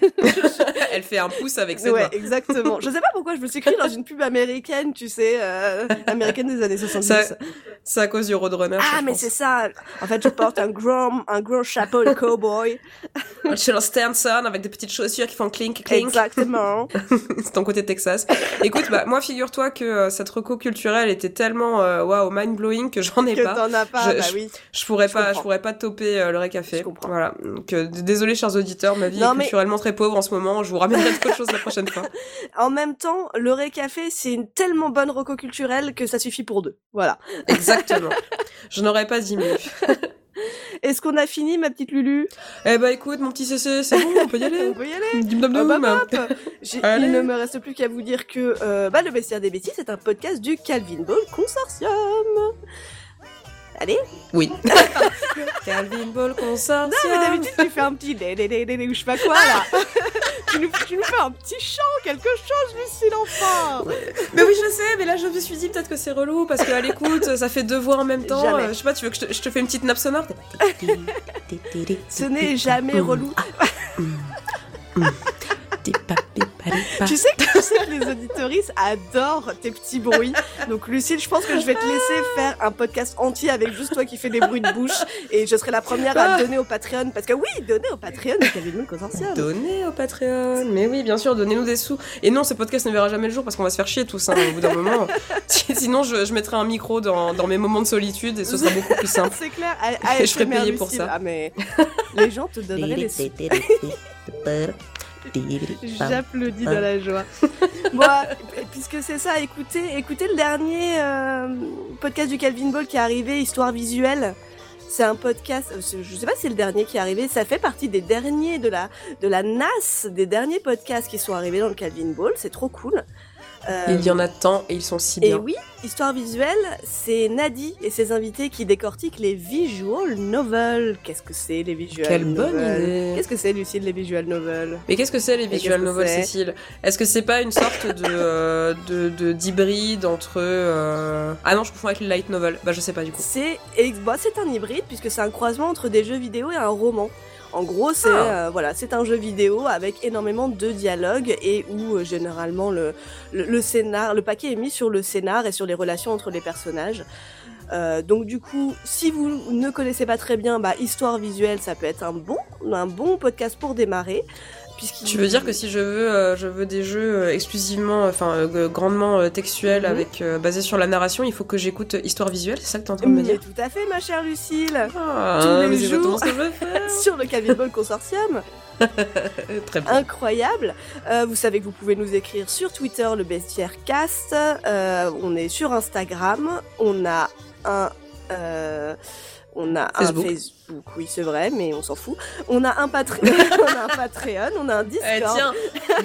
elle fait un pouce avec ses Ouais, doigts. exactement. Je sais pas pourquoi je me suis cru dans une pub américaine, tu sais, euh, américaine des années 70. Ça- C'est à cause du Roadrunner. ah, je mais c'est ça. En fait, je porte un grand, un grand chapeau de cowboy. Chez le Stanson avec des petites chaussures qui font clink clink. Exactement. c'est ton côté Texas. Écoute, bah moi figure-toi que euh, cette reco culturelle était tellement euh, waouh mind blowing que j'en ai que pas. t'en as pas, Je- bah je- oui. Je pourrais Je pas, comprends. je pourrais pas toper euh, le Je récafé. comprends. Voilà. Donc désolé chers auditeurs, ma vie Non, est mais- culturellement très pauvre en ce moment. Je vous ramènerai d'autres choses la prochaine fois. En même temps, le Café, c'est une tellement bonne reco culturelle que ça suffit pour deux. Voilà. Exactement. je n'aurais pas dit mieux. Est-ce qu'on a fini, ma petite Lulu? Eh bah écoute, mon petit CC, c'est bon, on peut y aller. On peut y aller Dim dom Ah bah, dom. J'ai- Allez. Il ne me reste plus qu'à vous dire que euh, bah, le Bestiaire des Bêtises c'est un podcast du Calvin Ball Consortium. Allez Oui. Calvin Ball Consortium. Non, mais d'habitude, tu fais un petit dé dé dé dé dé ou je sais pas quoi, là. tu, nous, tu nous fais un petit chant, quelque chose, Lucille, enfin. Mais oui, je sais, mais là je me suis dit peut-être que c'est relou parce qu'à l'écoute, ça fait deux voix en même temps. Jamais. Euh, je sais pas, tu veux que je te, je te fais une petite nappe sonore? Ce n'est jamais relou. Tu sais, que, tu sais que les auditoristes adorent tes petits bruits. Donc, Lucille, je pense que je vais te laisser faire un podcast entier avec juste toi qui fais des bruits de bouche. Et je serai la première à donner au Patreon. Parce que oui, donner au Patreon Ball Consortium. Donnez au Patreon. Mais oui, bien sûr, donnez-nous des sous. Et non, ce podcast ne verra jamais le jour parce qu'on va se faire chier tous hein, au bout d'un moment. Sinon, je, je mettrai un micro dans, dans mes moments de solitude et ce sera beaucoup plus simple. C'est clair. A- Et je ferai ASMR payer pour ça. Ah, mais les gens te donneraient les sous. J'applaudis dans la joie. Moi, puisque c'est ça, écoutez, écoutez le dernier euh, podcast du Calvin Ball qui est arrivé, Histoire visuelle. C'est un podcast, euh, je sais pas si c'est le dernier qui est arrivé, ça fait partie des derniers de la, de la NAS, des derniers podcasts qui sont arrivés dans le Calvin Ball, c'est trop cool. Euh, Il y en a tant et ils sont si et bien. oui, Histoire visuelle, c'est Nadi et ses invités qui décortiquent les visual novels. Qu'est-ce que c'est les visual Quelle bonne novels idée. Qu'est-ce que c'est Lucille les visual novels Mais qu'est-ce que c'est les visual novels, Cécile? Est-ce que c'est pas une sorte de euh, de de- d'hybride entre euh... ah non, je confonds avec le light novel. Bah je sais pas du coup. C'est bah, c'est un hybride puisque c'est un croisement entre des jeux vidéo et un roman. En gros, c'est Ah. euh, voilà, c'est un jeu vidéo avec énormément de dialogues et où euh, généralement le, le le scénar, le paquet est mis sur le scénar et sur les relations entre les personnages. Euh, donc du coup, si vous ne connaissez pas très bien, bah, histoire visuelle, ça peut être un bon, un bon podcast pour démarrer. Tu veux dire que si je veux, euh, je veux des jeux euh, exclusivement, enfin euh, grandement euh, textuels, Mhm. avec euh, basés sur la narration, il faut que j'écoute Histoire visuelle, c'est ça que t'es en train de me Mais dire? tout à fait, ma chère Lucille, Ah, tous les jours. exactement ce que je veux faire. sur le Calvin Ball Consortium. Très bien. incroyable. Euh, vous savez que vous pouvez nous écrire sur Twitter, le Bestiaire Cast. Euh, on est sur Instagram. On a un. euh, on a Facebook. un Facebook, oui c'est vrai, mais on s'en fout. On a un Patreon, on a un Patreon, on a un Discord. Eh, tiens,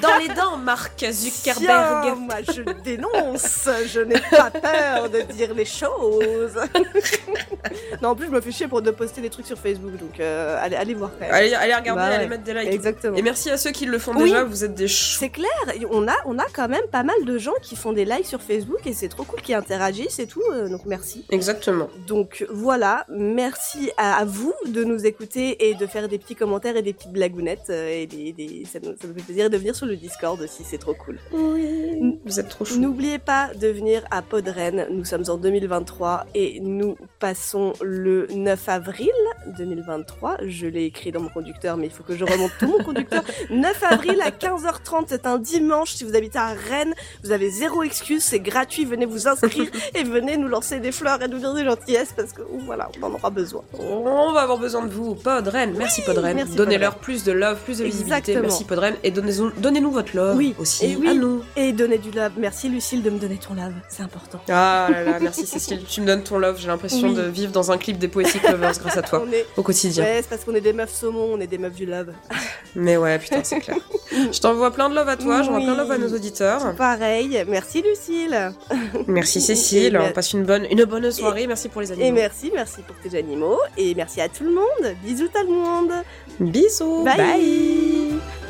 dans les dents, Mark Tiens, Zuckerberg. moi je dénonce, je n'ai pas peur de dire les choses. non, en plus je me fais chier pour de poster des trucs sur Facebook, donc euh, allez, allez voir quand même. Allez, allez regarder, Bah ouais. allez mettre des likes. Exactement. Et merci à ceux qui le font Oui. déjà, vous êtes des choux. C'est clair, on a, on a quand même pas mal de gens qui font des likes sur Facebook et c'est trop cool, qui interagissent et tout, euh, donc merci. Exactement. Donc voilà, merci à, à vous de nous écouter et de faire des petits commentaires et des petites blagounettes. euh, et des, des- ça, nous, ça nous fait plaisir de venir sur le Discord aussi, c'est trop cool. Oui. Vous êtes trop chou. N'oubliez pas de venir à Podren, nous sommes en 2023 et nous passons le 9 avril 2023. Je l'ai écrit dans mon conducteur, mais il faut que je remonte tout mon conducteur. 9 avril à 15h30, c'est un dimanche. Si vous habitez à Rennes, vous avez zéro excuse, c'est gratuit. Venez vous inscrire et venez nous lancer des fleurs et nous dire des gentillesses parce que voilà, on en aura besoin. On va avoir besoin de vous, Podren. Merci Podren. merci, Donnez-leur plus de love, plus de visibilité. Exactement. Merci Podren. Et donnez-nous donnez-nous votre love Oui, aussi et oui. à nous. Et donnez du love. Merci Lucille de me donner ton love, c'est important. Ah là là, merci Cécile. Tu me donnes ton love. J'ai l'impression Oui. de vivre dans un clip des Poetic Lovers grâce à toi est... au quotidien. Ouais, c'est parce qu'on est des meufs saumon, on est des meufs du love. Mais ouais, putain, c'est clair. Je t'envoie plein de love à toi, j'envoie Oui. plein de love à nos auditeurs. Pareil, merci Lucille. Merci Cécile, Et on passe une bonne, une bonne soirée. Merci pour les Et animaux. merci, merci pour tes animaux. Et merci à tout le monde. Bisous tout le monde. Bisous. Bye. Bye.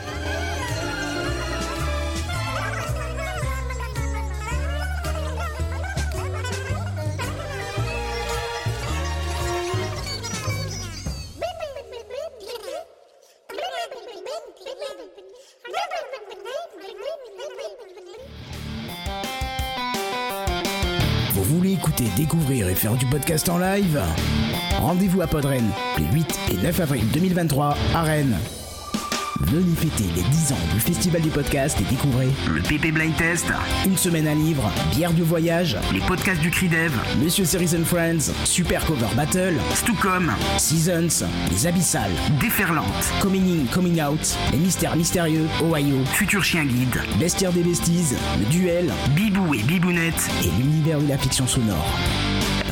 Écouter, découvrir et faire du podcast en live Rendez-vous à Podren les 8 et 9 avril 2023 à Rennes. Venez fêter les 10 ans du Festival du podcast et découvrez le PP Blind Test, une semaine à livre, bière du voyage, les podcasts du Cridev, Monsieur Series and Friends, Super Cover Battle, Stucom, Seasons, Les Abyssales, Déferlante, Coming In, Coming Out, Les Mystères Mystérieux, Ohio, Futur Chien Guide, Bestiaire des Besties, Le Duel, Bibou et Bibounette et l'univers de la fiction sonore.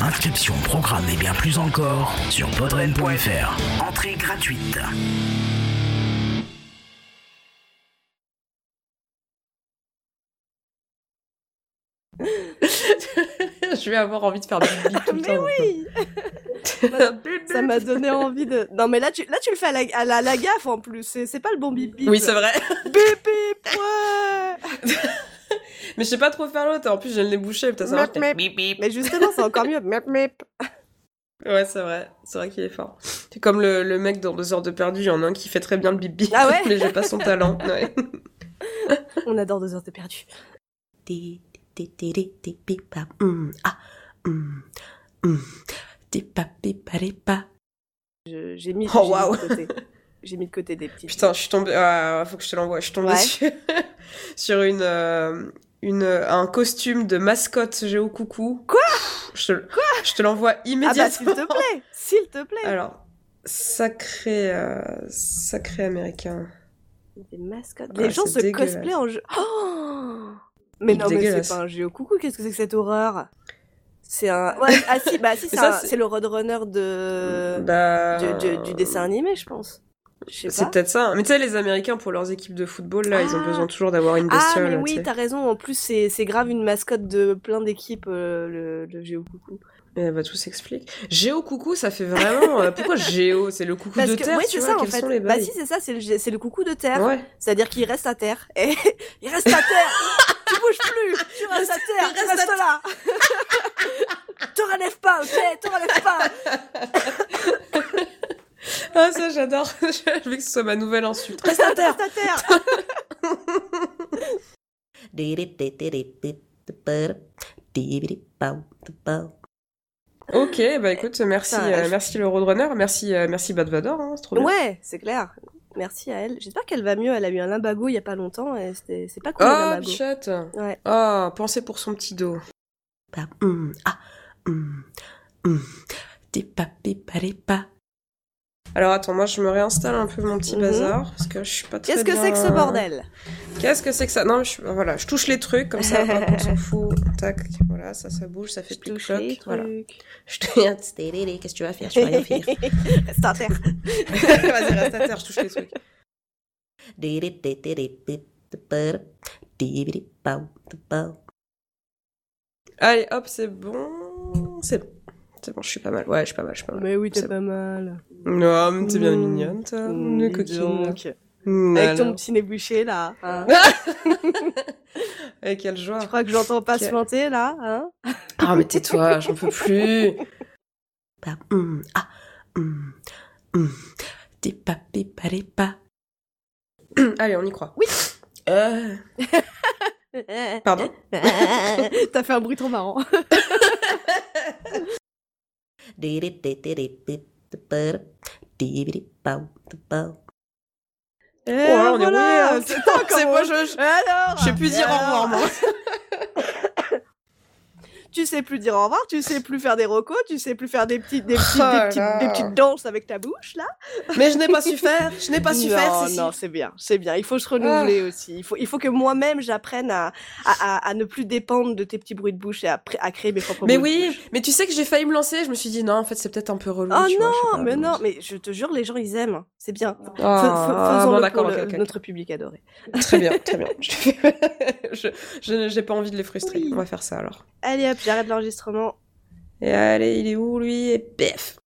Inscription, programme et bien plus encore sur podren.fr. Entrée gratuite. Je vais avoir envie de faire bibi tout le Mais temps. oui Ça m'a donné envie de... Non mais là tu, là, tu le fais à la, à la, la gaffe en plus, c'est c'est pas le bon bip bip. Oui, c'est vrai. Bip bip, ouais Mais je sais pas trop faire l'autre. En plus, le nez bouché. Putain, ça va. Mep, mep. Bip, bip. Mais justement, c'est encore mieux. Mep, mep. Ouais, c'est vrai. C'est vrai qu'il est fort. C'est comme le, le mec dans deux heures de perdu. Il y en a un qui fait très bien le bip bip. Ah ouais Mais j'ai pas son talent. Ouais. On adore deux heures de perdu. Ti, ti, ti, ti, ti, pi, pa, mm, ah, mm, mm, ti, pa, pi, pa, ri, pa. Je- J'ai mis, Oh, mis de côté. J'ai mis de côté des petits. Putain, je suis tombée. Ah, faut que je te l'envoie. Je suis tombée Ouais. sur, sur une, euh, une, un costume de mascotte Géo Coucou. Quoi? Je te, je te l'envoie Ah bah immédiatement. s'il te plaît, s'il te plaît. Alors, sacré, euh, sacré américain. Des mascottes. Ouais, Les gens se cosplayent en jeu. Oh mais non, mais c'est pas un au coucou. Qu'est-ce que c'est que cette horreur? C'est un. Ouais, ah si, bah si, c'est le Roadrunner de Bah, du, du- du dessin animé, je pense. C'est peut-être ça. hein. Mais tu sais, les Américains, pour leurs équipes de football, là, ils ont Ah. besoin toujours d'avoir une Ah, bestiole. mais tu oui, t'as raison. En plus, c'est grave une mascotte de plein d'équipes, euh, le, le Géo Coucou. Eh bah, tout s'explique. Géo coucou, ça fait vraiment. euh, pourquoi Géo? C'est le coucou Parce de que, terre, oui, tu vois ça en Quels fait. sont les bah si, c'est ça, c'est le, c'est le coucou de terre. Ouais. C'est-à-dire qu'il reste à terre. Et il reste à terre. Tu bouges plus. Tu restes à terre. Tu reste restes là. Te relève pas, ok? Te relève pas. Ah, ça, j'adore. Je veux que ce soit ma nouvelle insulte. Reste à terre. Reste à terre. Ok, bah écoute, merci, euh, merci le Roadrunner, merci, euh, merci Bad Vador, hein, c'est trop bien. Ouais, c'est clair. Merci à elle. J'espère qu'elle va mieux. Elle a eu un limbago il y a pas longtemps et c'est pas cool le Oh. Ouais. Oh, pensez pour son petit dos. Pa, mm, ah, mm, mm. Alors attends, moi je me réinstalle un peu mon petit Mhm. bazar parce que je suis pas très Qu'est-ce que bien- c'est que ce bordel? Qu'est-ce que c'est que ça? Non, je, voilà, je touche les trucs comme ça, on s'en fout. Tac, voilà, ça, ça bouge, ça fait Je plus les Voilà. Je te regarde. Di, di, di, Qu'est-ce que tu vas faire? Tu vas rien faire. Reste à terre. Vas-y, reste à terre, je touche les trucs. Allez, hop, c'est bon. C'est bon. C'est bon, je suis pas mal. Ouais, je suis pas mal, je suis pas mal. Mais oui, t'es pas mal. Non, mais t'es bien Mmh. mignonne, toi. Mmh, coquine. Mmh, Avec ton petit nez bouché là. hein. Avec quelle joie. Tu crois que j'entends pas se planter là hein? Ah, mais tais-toi, j'en peux plus. Mm, ah. Allez, on y croit. Oui. Euh... Pardon? T'as fait un bruit trop marrant. Et Oh, on est voilà, rouillé, hein. c'est moi, je- je- Alors Je sais plus dire au revoir, moi. Tu sais plus dire au revoir, tu sais plus faire des recos, tu sais plus faire des petites, des petites, Oh des petites, des petites danses avec ta bouche là. Mais je n'ai pas su faire. Je n'ai pas su non, faire, Cécile. non, c'est bien, c'est bien. Il faut se renouveler aussi. Il faut, il faut que moi-même j'apprenne à, à, à, à ne plus dépendre de tes petits bruits de bouche et à, créer mes propres Mais bruits de oui, bouche. mais tu sais que j'ai failli me lancer. Je me suis dit, non, en fait, c'est peut-être un peu relou. Oh tu non, mais non, mais je te jure, les gens ils aiment. C'est bien. Ah, fais- Faisons-le bon, pour ok, le- ok, ok. notre public adoré. Très bien, très bien. je, je, j'ai pas envie de les frustrer. Oui. On va faire ça alors. Allez hop, j'arrête l'enregistrement. Et allez, il est où lui? Et pef